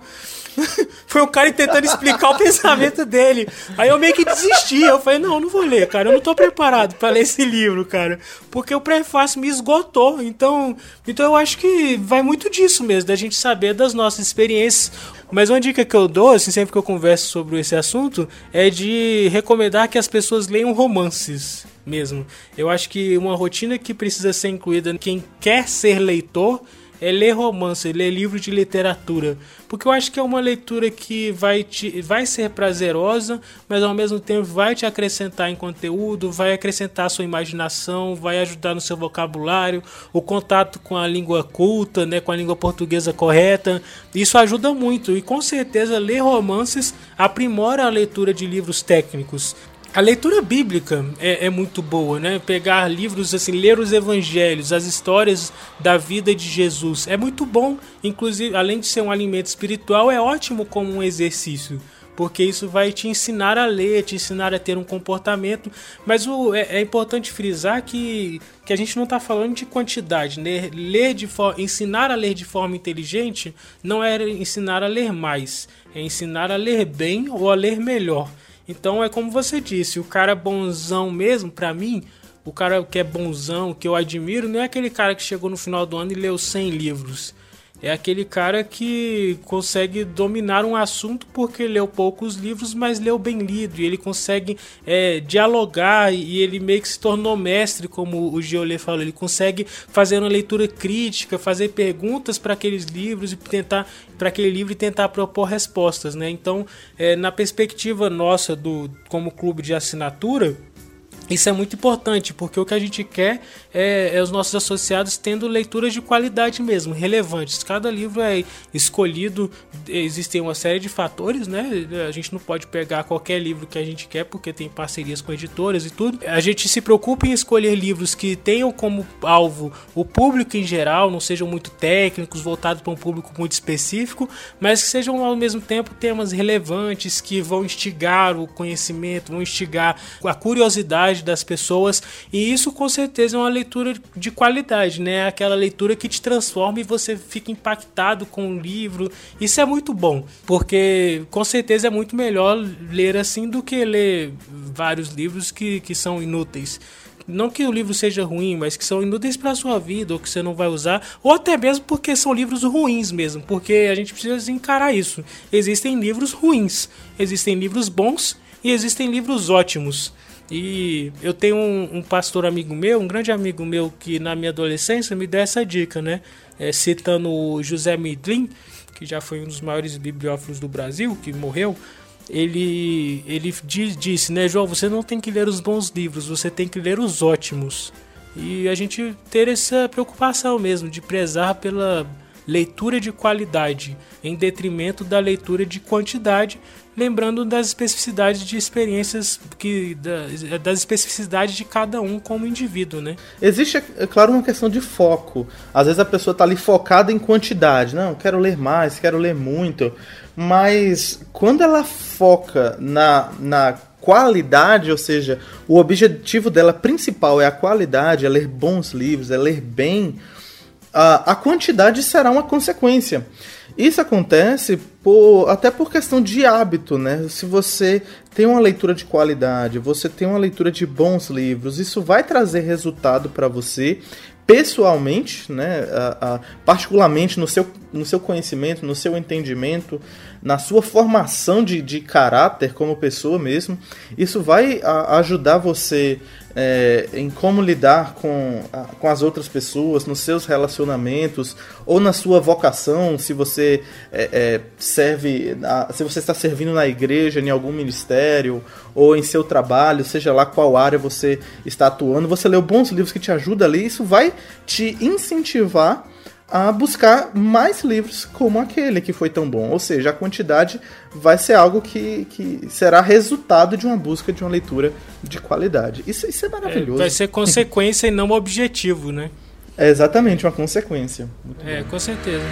Foi o cara tentando explicar o pensamento dele. Aí eu meio que desisti. Eu falei, não, não vou ler, cara. Eu não tô preparado para ler esse livro, cara. Porque o prefácio me esgotou. Então, então eu acho que vai muito disso mesmo, da gente saber das nossas experiências. Mas uma dica que eu dou, assim, sempre que eu converso sobre esse assunto, é de recomendar que as pessoas leiam romances mesmo. Eu acho que uma rotina que precisa ser incluída quem quer ser leitor é ler romance, ler livro de literatura, porque eu acho que é uma leitura que vai, te, vai ser prazerosa, mas ao mesmo tempo vai te acrescentar em conteúdo, vai acrescentar sua imaginação, vai ajudar no seu vocabulário, o contato com a língua culta, né, com a língua portuguesa correta. Isso ajuda muito e com certeza ler romances aprimora a leitura de livros técnicos. A leitura bíblica é, é, muito boa, né? Pegar livros assim, ler os evangelhos, as histórias da vida de Jesus é muito bom. Inclusive, além de ser um alimento espiritual, é ótimo como um exercício, porque isso vai te ensinar a ler, te ensinar a ter um comportamento. Mas o, é, é importante frisar que, que a gente não está falando de quantidade, né? Ler de ensinar a ler de forma inteligente não é ensinar a ler mais, é ensinar a ler bem ou a ler melhor. Então é como você disse, o cara bonzão mesmo, para mim, o cara que é bonzão, que eu admiro, não é aquele cara que chegou no final do ano e leu 100 livros é aquele cara que consegue dominar um assunto porque leu poucos livros, mas leu bem lido. E ele consegue é, dialogar e ele meio que se tornou mestre, como o Giolê falou. Ele consegue fazer uma leitura crítica, fazer perguntas para aqueles livros e tentar para aquele livro e tentar propor respostas, né? Então, é, na perspectiva nossa do como clube de assinatura isso é muito importante, porque o que a gente quer é, é, os nossos associados tendo leituras de qualidade mesmo, relevantes. Cada livro é escolhido, existem uma série de fatores, né? A gente não pode pegar qualquer livro que a gente quer, porque tem parcerias com editoras e tudo. A gente se preocupa em escolher livros que tenham como alvo o público em geral, não sejam muito técnicos, voltados para um público muito específico, mas que sejam ao mesmo tempo temas relevantes que vão instigar o conhecimento, vão instigar a curiosidade das pessoas, e isso com certeza é uma leitura de qualidade, né? Aquela leitura que te transforma e você fica impactado com o livro. Isso é muito bom, porque com certeza é muito melhor ler assim do que ler vários livros que, que são inúteis. não que o livro seja ruim, mas que são inúteis para sua vida ou que você não vai usar, ou até mesmo porque são livros ruins mesmo, porque a gente precisa encarar isso. Existem livros ruins, existem livros bons e existem livros ótimos. E eu tenho um, um, pastor amigo meu, um grande amigo meu, que na minha adolescência me deu essa dica, né? É, citando o José Midlin, que já foi um dos maiores bibliófilos do Brasil, que morreu. Ele, ele disse, né, João, você não tem que ler os bons livros, você tem que ler os ótimos. E a gente ter essa preocupação mesmo de prezar pela leitura de qualidade em detrimento da leitura de quantidade, lembrando das especificidades de experiências que das especificidades de cada um como indivíduo, né? Existe, é claro, uma questão de foco. Às vezes a pessoa está ali focada em quantidade, não, quero ler mais, quero ler muito, mas quando ela foca na, na qualidade, ou seja, o objetivo dela principal é a qualidade, é ler bons livros, é ler bem a, a quantidade será uma consequência. Isso acontece por, até por questão de hábito, né? Se você tem uma leitura de qualidade, você tem uma leitura de bons livros, isso vai trazer resultado para você pessoalmente, né? Particularmente no seu, no seu conhecimento, no seu entendimento, na sua formação de, de caráter como pessoa mesmo. Isso vai ajudar você é, em como lidar com, a, com as outras pessoas, nos seus relacionamentos, ou na sua vocação, se você é, é, serve, a, se você está servindo na igreja, em algum ministério, ou em seu trabalho, seja lá qual área você está atuando, você leu bons livros que te ajudam ali, isso vai te incentivar a buscar mais livros como aquele que foi tão bom. Ou seja, a quantidade vai ser algo que, que será resultado de uma busca de uma leitura de qualidade. Isso, isso é maravilhoso. É, vai ser consequência e não objetivo, né? É exatamente uma consequência. Muito é, bom. com certeza.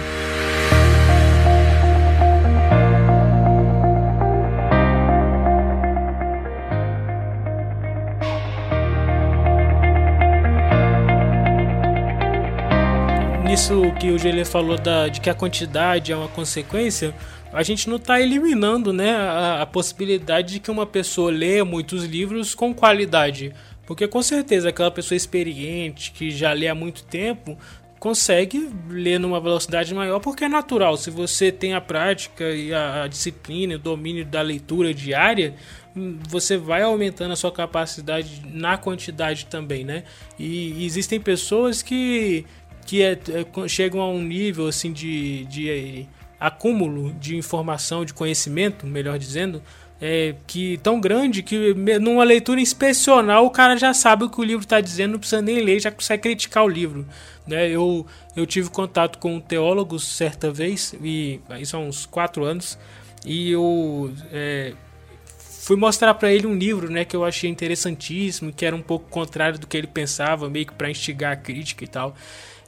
Isso que o Gelê falou da, de que a quantidade é uma consequência, a gente não está eliminando né, a, a, possibilidade de que uma pessoa leia muitos livros com qualidade. Porque com certeza aquela pessoa experiente, que já lê há muito tempo, consegue ler numa velocidade maior porque é natural. Se você tem a prática e a, a disciplina, o domínio da leitura diária, hum, você vai aumentando a sua capacidade na quantidade também, né? E, e existem pessoas que que é, é, chegam a um nível assim de, de é, acúmulo de informação, de conhecimento, melhor dizendo, é, que tão grande que numa leitura inspecional o cara já sabe o que o livro está dizendo, não precisa nem ler, já consegue criticar o livro. Né? Eu, eu tive contato com um teólogo certa vez, e isso há uns quatro anos, e eu é, fui mostrar para ele um livro né, que eu achei interessantíssimo, que era um pouco contrário do que ele pensava, meio que para instigar a crítica e tal.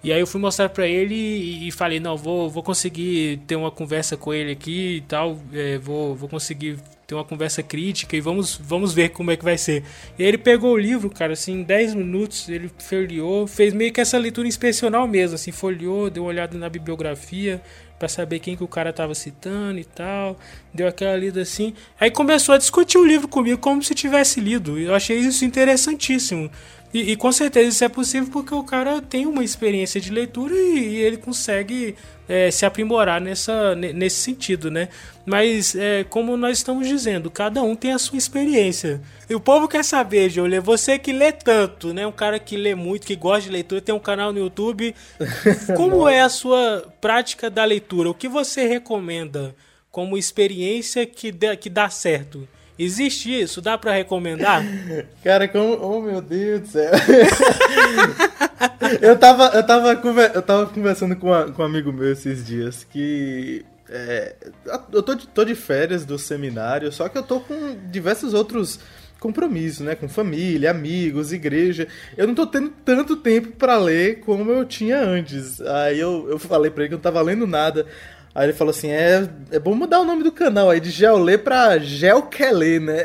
E aí eu fui mostrar para ele e, e, falei, não, vou, vou conseguir ter uma conversa com ele aqui e tal, é, vou, vou conseguir ter uma conversa crítica e vamos, vamos ver como é que vai ser. E aí ele pegou o livro, cara, assim, em 10 minutos, ele folheou, fez meio que essa leitura inspecional mesmo, assim, folheou, deu uma olhada na bibliografia para saber quem que o cara tava citando e tal, deu aquela lida assim. Aí começou a discutir o livro comigo como se tivesse lido. Eu achei isso interessantíssimo. E, e, com certeza isso é possível porque o cara tem uma experiência de leitura e, e ele consegue é, se aprimorar nessa, nesse sentido, né? Mas, é, como nós estamos dizendo, cada um tem a sua experiência. E o povo quer saber, Júlia, você que lê tanto, né? Um cara que lê muito, que gosta de leitura, tem um canal no YouTube. Como é a sua prática da leitura? O que você recomenda como experiência que, dê, que dá certo? Existe isso? Dá para recomendar? Cara, como. Oh meu Deus do céu. eu, tava, eu, tava eu tava conversando com, a, com um amigo meu esses dias que. É, eu tô de, tô de férias do seminário, só que eu tô com diversos outros compromissos, né? Com família, amigos, igreja. Eu não tô tendo tanto tempo para ler como eu tinha antes. Aí eu, eu falei pra ele que eu não tava lendo nada. Aí ele falou assim: é, é bom mudar o nome do canal aí de Geolê pra Gelquelê, né?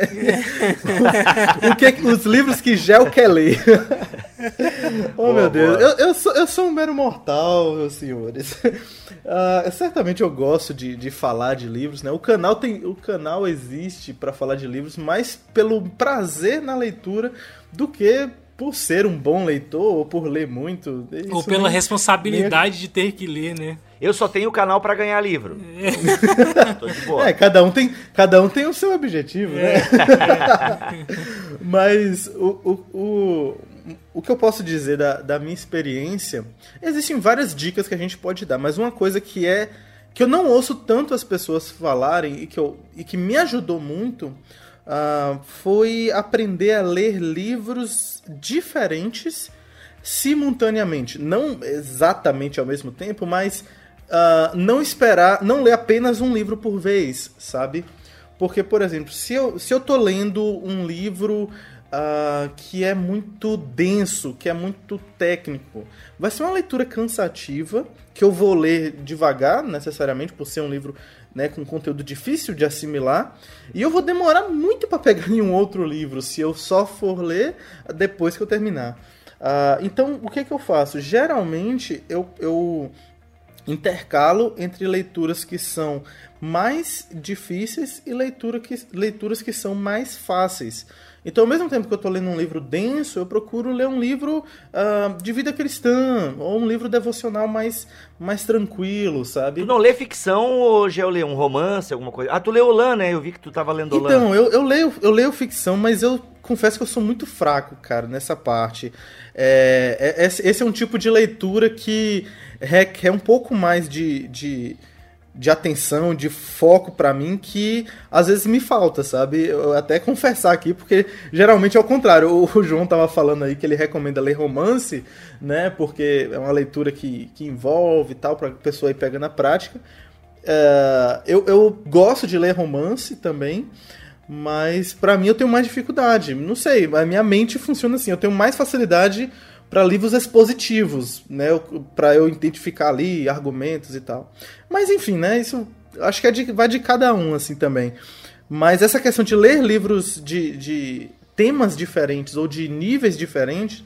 o que, os livros que Gel quer ler. oh boa, meu Deus, eu, eu, sou, eu sou um mero mortal, meus senhores. Uh, certamente eu gosto de, de falar de livros, né? O canal, tem, o canal existe para falar de livros mais pelo prazer na leitura do que por ser um bom leitor ou por ler muito. Ou pela nem, responsabilidade nem... de ter que ler, né? Eu só tenho o canal para ganhar livro. É. Tô de boa. É, cada um tem, cada um tem o seu objetivo, né? é. né? Mas o, o, o, o que eu posso dizer da, da minha experiência, existem várias dicas que a gente pode dar, mas uma coisa que é que eu não ouço tanto as pessoas falarem e que, eu, e que me ajudou muito uh, foi aprender a ler livros diferentes simultaneamente. Não exatamente ao mesmo tempo, mas uh, não esperar, não ler apenas um livro por vez, sabe? Porque, por exemplo, se eu, se eu tô lendo um livro uh, que é muito denso, que é muito técnico, vai ser uma leitura cansativa, que eu vou ler devagar, necessariamente, por ser um livro né, com conteúdo difícil de assimilar, e eu vou demorar muito para pegar em um outro livro, se eu só for ler depois que eu terminar. Uh, então, o que, que eu faço? Geralmente, eu, eu intercalo entre leituras que são mais difíceis e leitura que, leituras que são mais fáceis. Então, ao mesmo tempo que eu estou lendo um livro denso, eu procuro ler um livro uh, de vida cristã, ou um livro devocional mais, mais tranquilo, sabe? Tu não lê ficção ou já eu leio um romance, alguma coisa? Ah, tu leu Olan, né? Eu vi que tu estava lendo Olan. Então, eu, eu, leio, eu leio ficção, mas eu confesso que eu sou muito fraco, cara, nessa parte. É, é, esse é um tipo de leitura que requer um pouco mais de, de, de atenção, de foco para mim, que às vezes me falta, sabe? Eu até confessar aqui, porque geralmente é o contrário. O João tava falando aí que ele recomenda ler romance, né? Porque é uma leitura que, que envolve e tal, pra pessoa ir pegando a prática. É, eu, eu gosto de ler romance também, mas para mim eu tenho mais dificuldade. Não sei, a minha mente funciona assim, eu tenho mais facilidade para livros expositivos, né, para eu identificar ali argumentos e tal. Mas enfim, né, isso acho que é de, vai de cada um assim também. Mas essa questão de ler livros de, de temas diferentes ou de níveis diferentes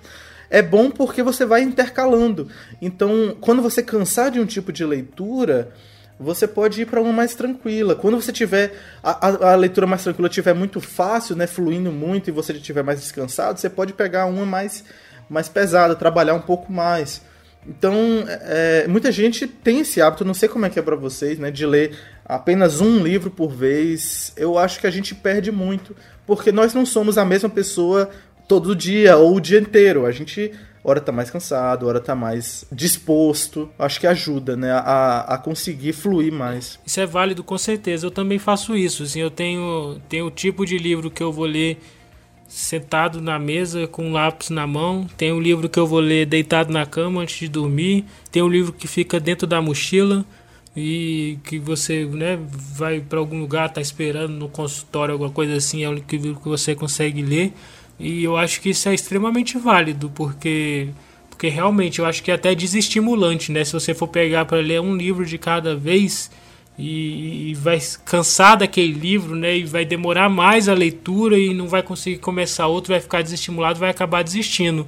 é bom porque você vai intercalando. Então, quando você cansar de um tipo de leitura, você pode ir para uma mais tranquila. Quando você tiver a, a, a, leitura mais tranquila tiver muito fácil, né, fluindo muito e você estiver mais descansado, você pode pegar uma mais mais pesada, trabalhar um pouco mais. Então, é, muita gente tem esse hábito, não sei como é que é para vocês, né, de ler apenas um livro por vez. Eu acho que a gente perde muito, porque nós não somos a mesma pessoa todo dia ou o dia inteiro. A gente hora tá mais cansado, hora tá mais disposto. Acho que ajuda, né, a, a conseguir fluir mais. Isso é válido com certeza. Eu também faço isso. Assim, eu tenho, tenho o tipo de livro que eu vou ler sentado na mesa com um lápis na mão. Tem um livro que eu vou ler deitado na cama antes de dormir. Tem um livro que fica dentro da mochila e que você né, vai para algum lugar, tá esperando no consultório, alguma coisa assim, é o livro que você consegue ler. E eu acho que isso é extremamente válido, porque porque realmente eu acho que é até desestimulante, né? Se você for pegar para ler um livro de cada vez e, e, vai cansar daquele livro, né? E vai demorar mais a leitura e não vai conseguir começar outro, vai ficar desestimulado, vai acabar desistindo.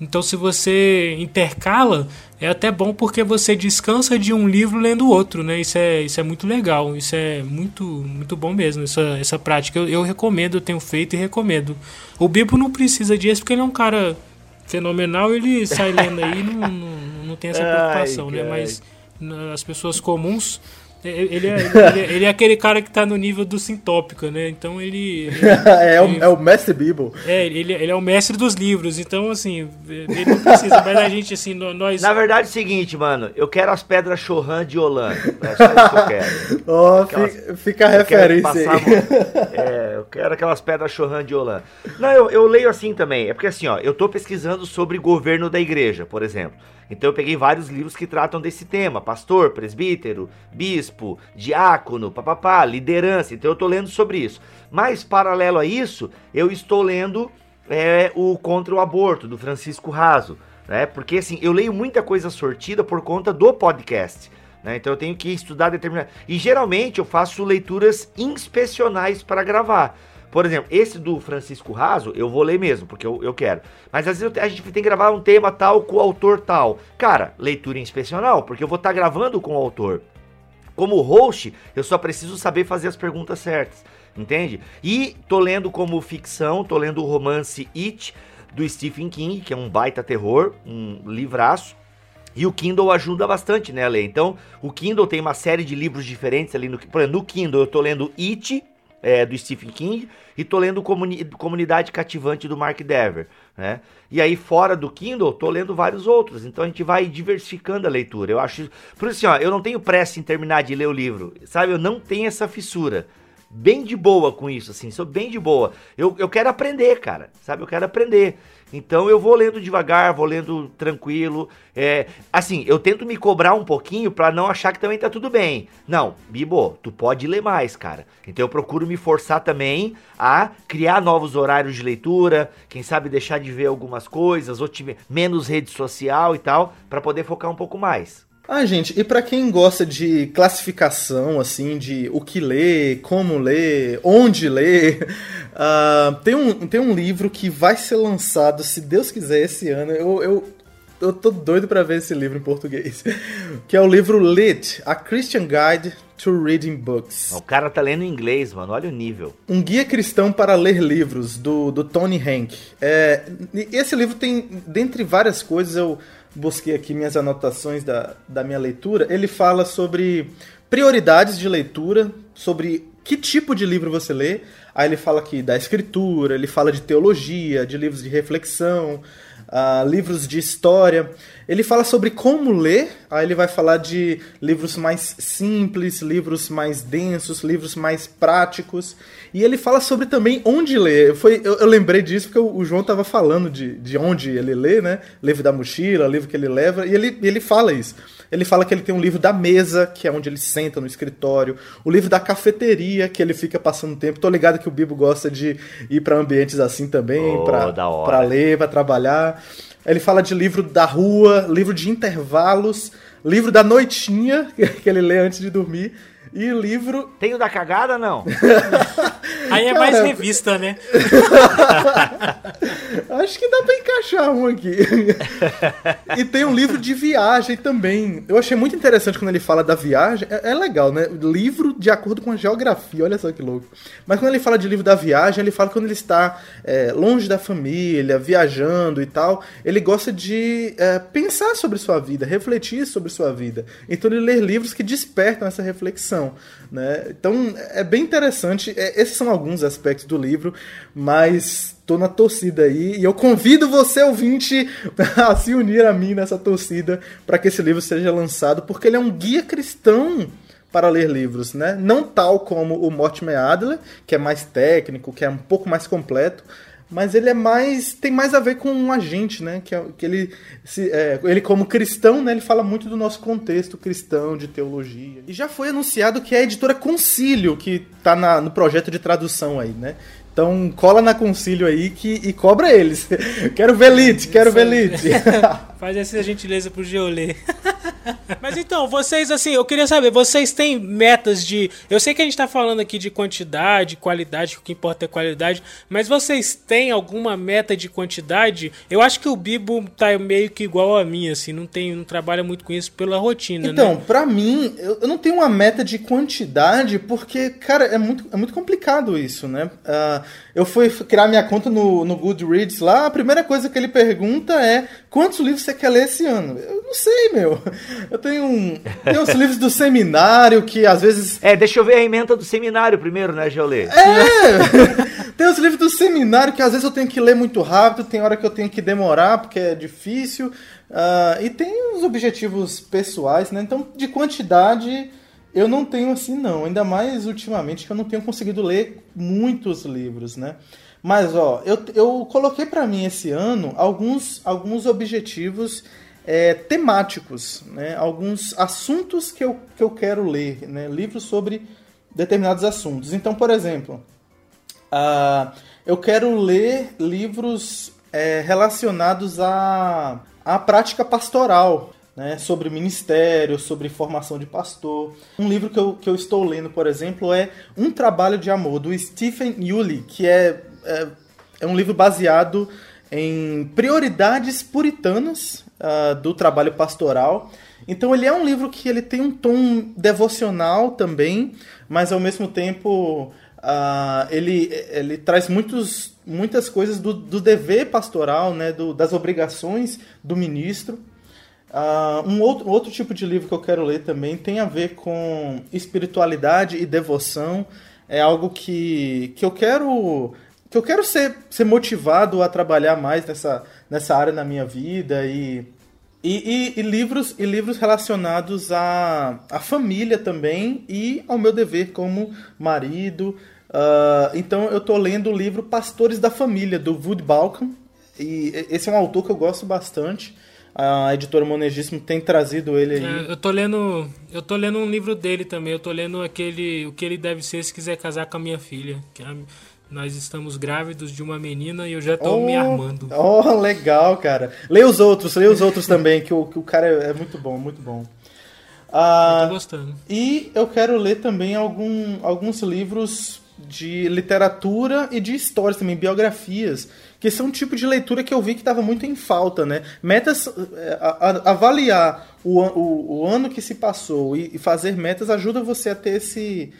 Então, se você intercala, é até bom porque você descansa de um livro lendo outro, né? Isso é, isso é muito legal, isso é muito, muito bom mesmo, essa, essa prática. Eu, eu recomendo, eu tenho feito e recomendo. O Bibo não precisa disso porque ele é um cara fenomenal, ele sai lendo aí não, não, não tem essa preocupação, Ai, né? Mas as pessoas comuns ele é, ele, ele é aquele cara que tá no nível do sintópica, né? Então ele. ele é, o, é o mestre Bible. É, ele, ele é o mestre dos livros. Então, assim, ele não precisa. mas a gente, assim, nós. Na verdade é o seguinte, mano. Eu quero as pedras Chorran de Holanda. É só isso que eu quero. Oh, aquelas, fica, a referência aí. É, eu quero aquelas pedras Chorran de Holanda. Não, eu, eu leio assim também. É porque, assim, ó, eu tô pesquisando sobre governo da igreja, por exemplo. Então eu peguei vários livros que tratam desse tema: pastor, presbítero, bispo, diácono, papapá, liderança. Então eu estou lendo sobre isso. Mas, paralelo a isso, eu estou lendo é, o Contra o Aborto, do Francisco Raso. Né? Porque assim, eu leio muita coisa sortida por conta do podcast. Né? Então eu tenho que estudar determinado. E geralmente eu faço leituras inspecionais para gravar. Por exemplo, esse do Francisco Raso, eu vou ler mesmo, porque eu, eu quero. Mas às vezes a gente tem que gravar um tema tal com o autor tal. Cara, leitura inspecional, porque eu vou estar tá gravando com o autor. Como host, eu só preciso saber fazer as perguntas certas, entende? E tô lendo como ficção, tô lendo o romance It, do Stephen King, que é um baita terror, um livraço. E o Kindle ajuda bastante, né, Lê? Então, o Kindle tem uma série de livros diferentes ali. No, por exemplo, no Kindle eu tô lendo It, é, do Stephen King, e tô lendo Comuni Comunidade Cativante do Mark Dever, né? E aí, fora do Kindle, tô lendo vários outros. Então a gente vai diversificando a leitura. Eu acho. Por isso, assim, ó, eu não tenho pressa em terminar de ler o livro. Sabe? Eu não tenho essa fissura bem de boa com isso, assim, sou bem de boa. Eu, eu quero aprender, cara, sabe? Eu quero aprender. Então eu vou lendo devagar, vou lendo tranquilo. É, assim, eu tento me cobrar um pouquinho para não achar que também tá tudo bem. Não, Bibo, tu pode ler mais, cara. Então eu procuro me forçar também a criar novos horários de leitura, quem sabe deixar de ver algumas coisas, menos rede social e tal, para poder focar um pouco mais. Ah, gente, e para quem gosta de classificação, assim, de o que ler, como ler, onde ler, uh, tem, um, tem um livro que vai ser lançado, se Deus quiser, esse ano. Eu, eu, eu tô doido para ver esse livro em português. Que é o livro Lit, A Christian Guide to Reading Books. O cara tá lendo em inglês, mano, olha o nível. Um guia cristão para ler livros, do, do Tony Hank. É, esse livro tem, dentre várias coisas, eu busquei aqui minhas anotações da, da minha leitura, ele fala sobre prioridades de leitura, sobre que tipo de livro você lê. Aí ele fala aqui da escritura, ele fala de teologia, de livros de reflexão, uh, livros de história. Ele fala sobre como ler, aí ele vai falar de livros mais simples, livros mais densos, livros mais práticos. E ele fala sobre também onde ler. Foi, eu, eu lembrei disso porque o, o João estava falando de, de onde ele lê, né? Livro da mochila, livro que ele leva, e ele, ele fala isso. Ele fala que ele tem um livro da mesa, que é onde ele senta no escritório, o livro da cafeteria, que ele fica passando tempo. Tô ligado que o Bibo gosta de ir para ambientes assim também, oh, para ler, para trabalhar. Ele fala de livro da rua, livro de intervalos, livro da noitinha, que ele lê antes de dormir. E livro. Tem o da cagada, não? Aí é Cara, mais revista, né? Acho que dá pra encaixar um aqui. e tem um livro de viagem também. Eu achei muito interessante quando ele fala da viagem. É, é, legal, né? Livro de acordo com a geografia, olha só que louco. Mas quando ele fala de livro da viagem, ele fala quando ele está é, longe da família, viajando e tal. Ele gosta de é, pensar sobre sua vida, refletir sobre sua vida. Então ele lê livros que despertam essa reflexão. Né? Então é bem interessante. É, esses são alguns aspectos do livro, mas tô na torcida aí e eu convido você, ouvinte, a se unir a mim nessa torcida para que esse livro seja lançado, porque ele é um guia cristão para ler livros, né? Não tal como o Mortimer Adler, que é mais técnico, que é um pouco mais completo, mas ele é mais tem mais a ver com um agente, né? Que, é, que ele, se, é, ele como cristão, né? Ele fala muito do nosso contexto cristão de teologia. E já foi anunciado que é a editora Concílio que está no projeto de tradução aí, né? Então cola na Concílio aí que, e cobra eles. quero ver Lite, quero ver Lite. Faz essa gentileza pro Geolê. Mas então, vocês, assim, eu queria saber, vocês têm metas de. Eu sei que a gente tá falando aqui de quantidade, qualidade, o que importa é qualidade, mas vocês têm alguma meta de quantidade? Eu acho que o Bibo tá meio que igual a mim, assim, não, tem, não trabalha muito com isso pela rotina, então, né? Então, pra mim, eu, não tenho uma meta de quantidade, porque, cara, é muito, é muito complicado isso, né? Uh, eu fui criar minha conta no, no Goodreads lá, a primeira coisa que ele pergunta é quantos livros você quer ler esse ano? Eu não sei, meu. Eu tenho um. Tem os livros do seminário que às vezes. É, deixa eu ver a emenda do seminário primeiro, né, Geolê? É! tem os livros do seminário que às vezes eu tenho que ler muito rápido, tem hora que eu tenho que demorar porque é difícil. Uh, e tem os objetivos pessoais, né? Então, de quantidade, eu não tenho assim, não. Ainda mais ultimamente que eu não tenho conseguido ler muitos livros, né? Mas, ó, eu, eu coloquei para mim esse ano alguns, alguns objetivos é, temáticos, né? alguns assuntos que eu, que eu quero ler, né? livros sobre determinados assuntos. Então, por exemplo, uh, eu quero ler livros é, relacionados à, à prática pastoral, né, sobre ministério, sobre formação de pastor. Um livro que eu, que eu estou lendo, por exemplo, é Um Trabalho de Amor, do Stephen Yulee, que é, é, é um livro baseado em prioridades puritanas uh, do trabalho pastoral. Então ele é um livro que ele tem um tom devocional também, mas ao mesmo tempo uh, ele, ele traz muitos, muitas coisas do, do dever pastoral, né, do, das obrigações do ministro. Uh, um outro, outro tipo de livro que eu quero ler também tem a ver com espiritualidade e devoção. É algo que, que eu quero que eu quero ser, ser motivado a trabalhar mais nessa, nessa área na minha vida e, e, e, e livros e livros relacionados à, à família também e ao meu dever como marido. Uh, então eu estou lendo o livro Pastores da Família, do Wood Balkan. E esse é um autor que eu gosto bastante. A editora Monegismo tem trazido ele aí. É, eu tô lendo. Eu tô lendo um livro dele também. Eu tô lendo aquele. O que ele deve ser se quiser casar com a minha filha. Que é a, nós estamos grávidos de uma menina e eu já tô oh, me armando. Oh, legal, cara. Lê os outros, lê os outros também, que o, que o cara é, é muito bom, muito bom. Ah, eu tô gostando. E eu quero ler também algum, alguns livros de literatura e de histórias também, biografias, que são um tipo de leitura que eu vi que estava muito em falta, né? Metas, é, a, a, avaliar o, o, o, ano que se passou e, e, fazer metas ajuda você a ter esse,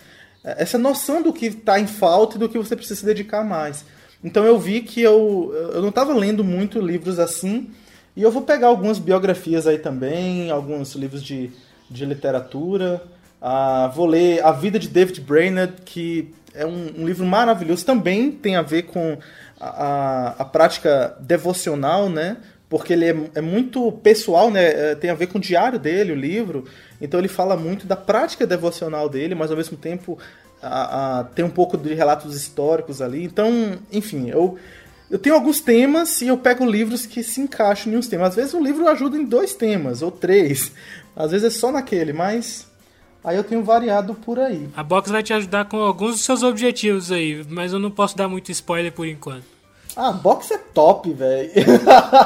essa noção do que está em falta e do que você precisa se dedicar mais. Então eu vi que eu, eu não estava lendo muito livros assim, e eu vou pegar algumas biografias aí também, alguns livros de, de literatura. Uh, vou ler A Vida de David Brainerd, que é um, um livro maravilhoso, também tem a ver com a, a, a prática devocional, né? Porque ele é, é, muito pessoal, né? É, tem a ver com o diário dele, o livro. Então ele fala muito da prática devocional dele, mas ao mesmo tempo a, a, tem um pouco de relatos históricos ali. Então, enfim, eu, eu tenho alguns temas e eu pego livros que se encaixam em uns temas. Às vezes o livro ajuda em dois temas ou três, às vezes é só naquele, mas Aí eu tenho variado por aí. A box vai te ajudar com alguns dos seus objetivos aí, mas eu não posso dar muito spoiler por enquanto. Ah, box é top, velho.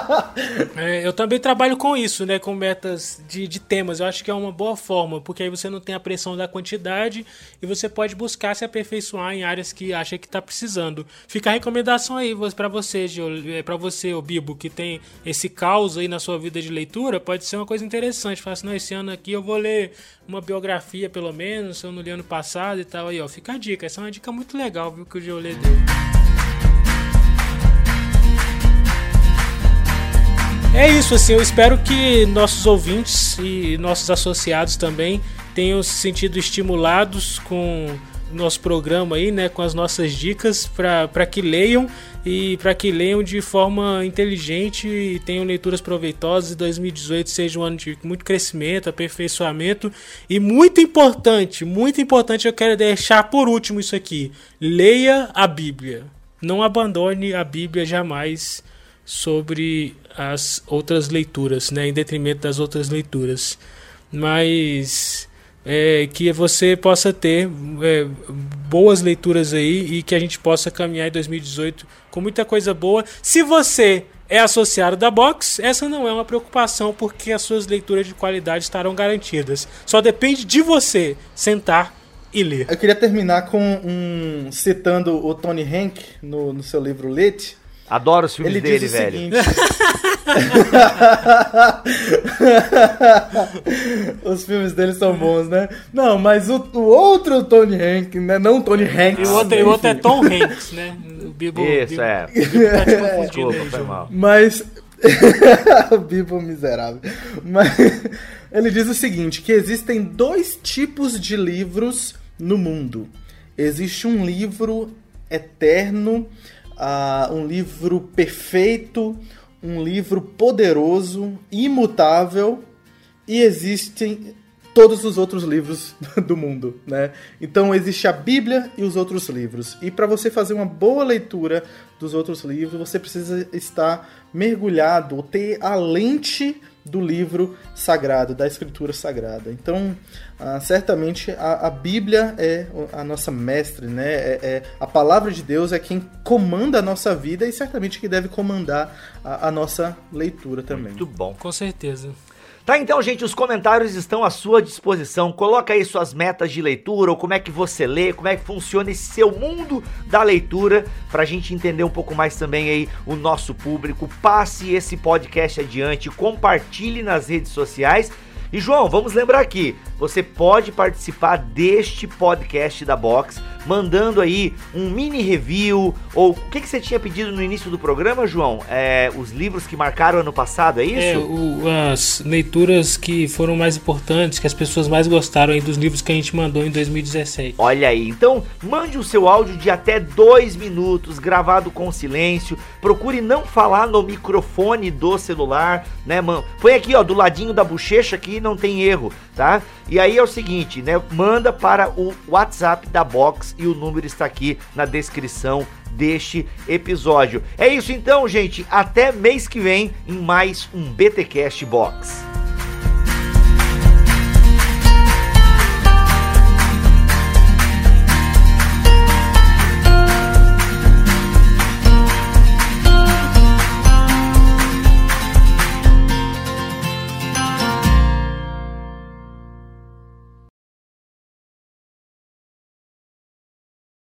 é, eu também trabalho com isso, né? Com metas de, de temas. Eu acho que é uma boa forma, porque aí você não tem a pressão da quantidade e você pode buscar se aperfeiçoar em áreas que acha que está precisando. Fica a recomendação aí para você, é, para você, o Bibo, que tem esse caos aí na sua vida de leitura, pode ser uma coisa interessante. Fala assim, não, esse ano aqui eu vou ler uma biografia, pelo menos, se eu não li ano passado e tal. Aí, ó, fica a dica. Essa é uma dica muito legal, viu, que o Geolê deu. É isso, assim, eu espero que nossos ouvintes e nossos associados também tenham se sentido estimulados com o nosso programa aí, né, com as nossas dicas para que leiam e para que leiam de forma inteligente e tenham leituras proveitosas e 2018 seja um ano de muito crescimento, aperfeiçoamento e muito importante, muito importante eu quero deixar por último isso aqui. Leia a Bíblia. Não abandone a Bíblia jamais sobre as outras leituras, né, em detrimento das outras leituras. Mas é, que você possa ter é, boas leituras aí e que a gente possa caminhar em 2018 com muita coisa boa. Se você é associado da Box, essa não é uma preocupação porque as suas leituras de qualidade estarão garantidas. Só depende de você sentar e ler. Eu queria terminar com um citando o Tony Hank no, no seu livro Lit, Adoro os filmes Ele dele, velho. Seguinte... os filmes dele são bons, né? Não, mas o, o outro Tony Hanks, né? Não Tony Hanks. E o outro, o outro é Tom Hanks, né? O Bibo, Isso, Bibo, é. Bibo tá te é. Desculpa, foi mal. Mas... o Bibo miserável. Mas ele diz o seguinte, que existem dois tipos de livros no mundo. Existe um livro eterno uh, um livro perfeito, um livro poderoso, imutável, e existem todos os outros livros do mundo, né? Então existe a Bíblia e os outros livros. E para você fazer uma boa leitura dos outros livros, você precisa estar mergulhado, ter a lente do livro sagrado, da escritura sagrada. Então, ah, certamente a, a, Bíblia é a nossa mestre, né? É, é, a palavra de Deus é quem comanda a nossa vida e certamente que deve comandar a, a nossa leitura também. Muito bom. Com certeza. Tá, então, gente, os comentários estão à sua disposição. Coloca aí suas metas de leitura, ou como é que você lê, como é que funciona esse seu mundo da leitura, pra gente entender um pouco mais também aí o nosso público. Passe esse podcast adiante, compartilhe nas redes sociais E João, vamos lembrar aqui, você pode participar deste podcast da Box, mandando aí um mini review, ou o que, que você tinha pedido no início do programa, João? É, os livros que marcaram ano passado, é isso? É, o, as leituras que foram mais importantes, que as pessoas mais gostaram aí dos livros que a gente mandou em 2017. Olha aí, então mande o seu áudio de até dois minutos, gravado com silêncio. Procure não falar no microfone do celular, né, mano? Põe aqui, ó, do ladinho da bochecha não tem erro, tá? E aí é o seguinte, né? Manda para o WhatsApp da Box e o número está aqui na descrição deste episódio. É isso então, gente. Até mês que vem em mais um BTcast Box.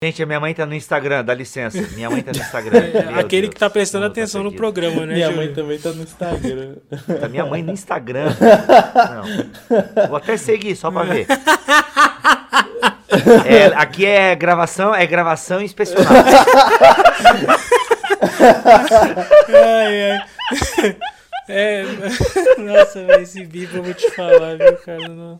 Gente, a minha mãe tá no Instagram, dá licença. Minha mãe tá no Instagram. É, aquele Deus, que tá prestando atenção no programa, né? Minha mãe também tá no Instagram. Tá minha mãe no Instagram. Não. Vou até seguir, só pra ver. É, aqui é gravação, é gravação inspecionada. ai, ai. É, nossa, velho, esse bico eu vou te falar, viu, cara? Não.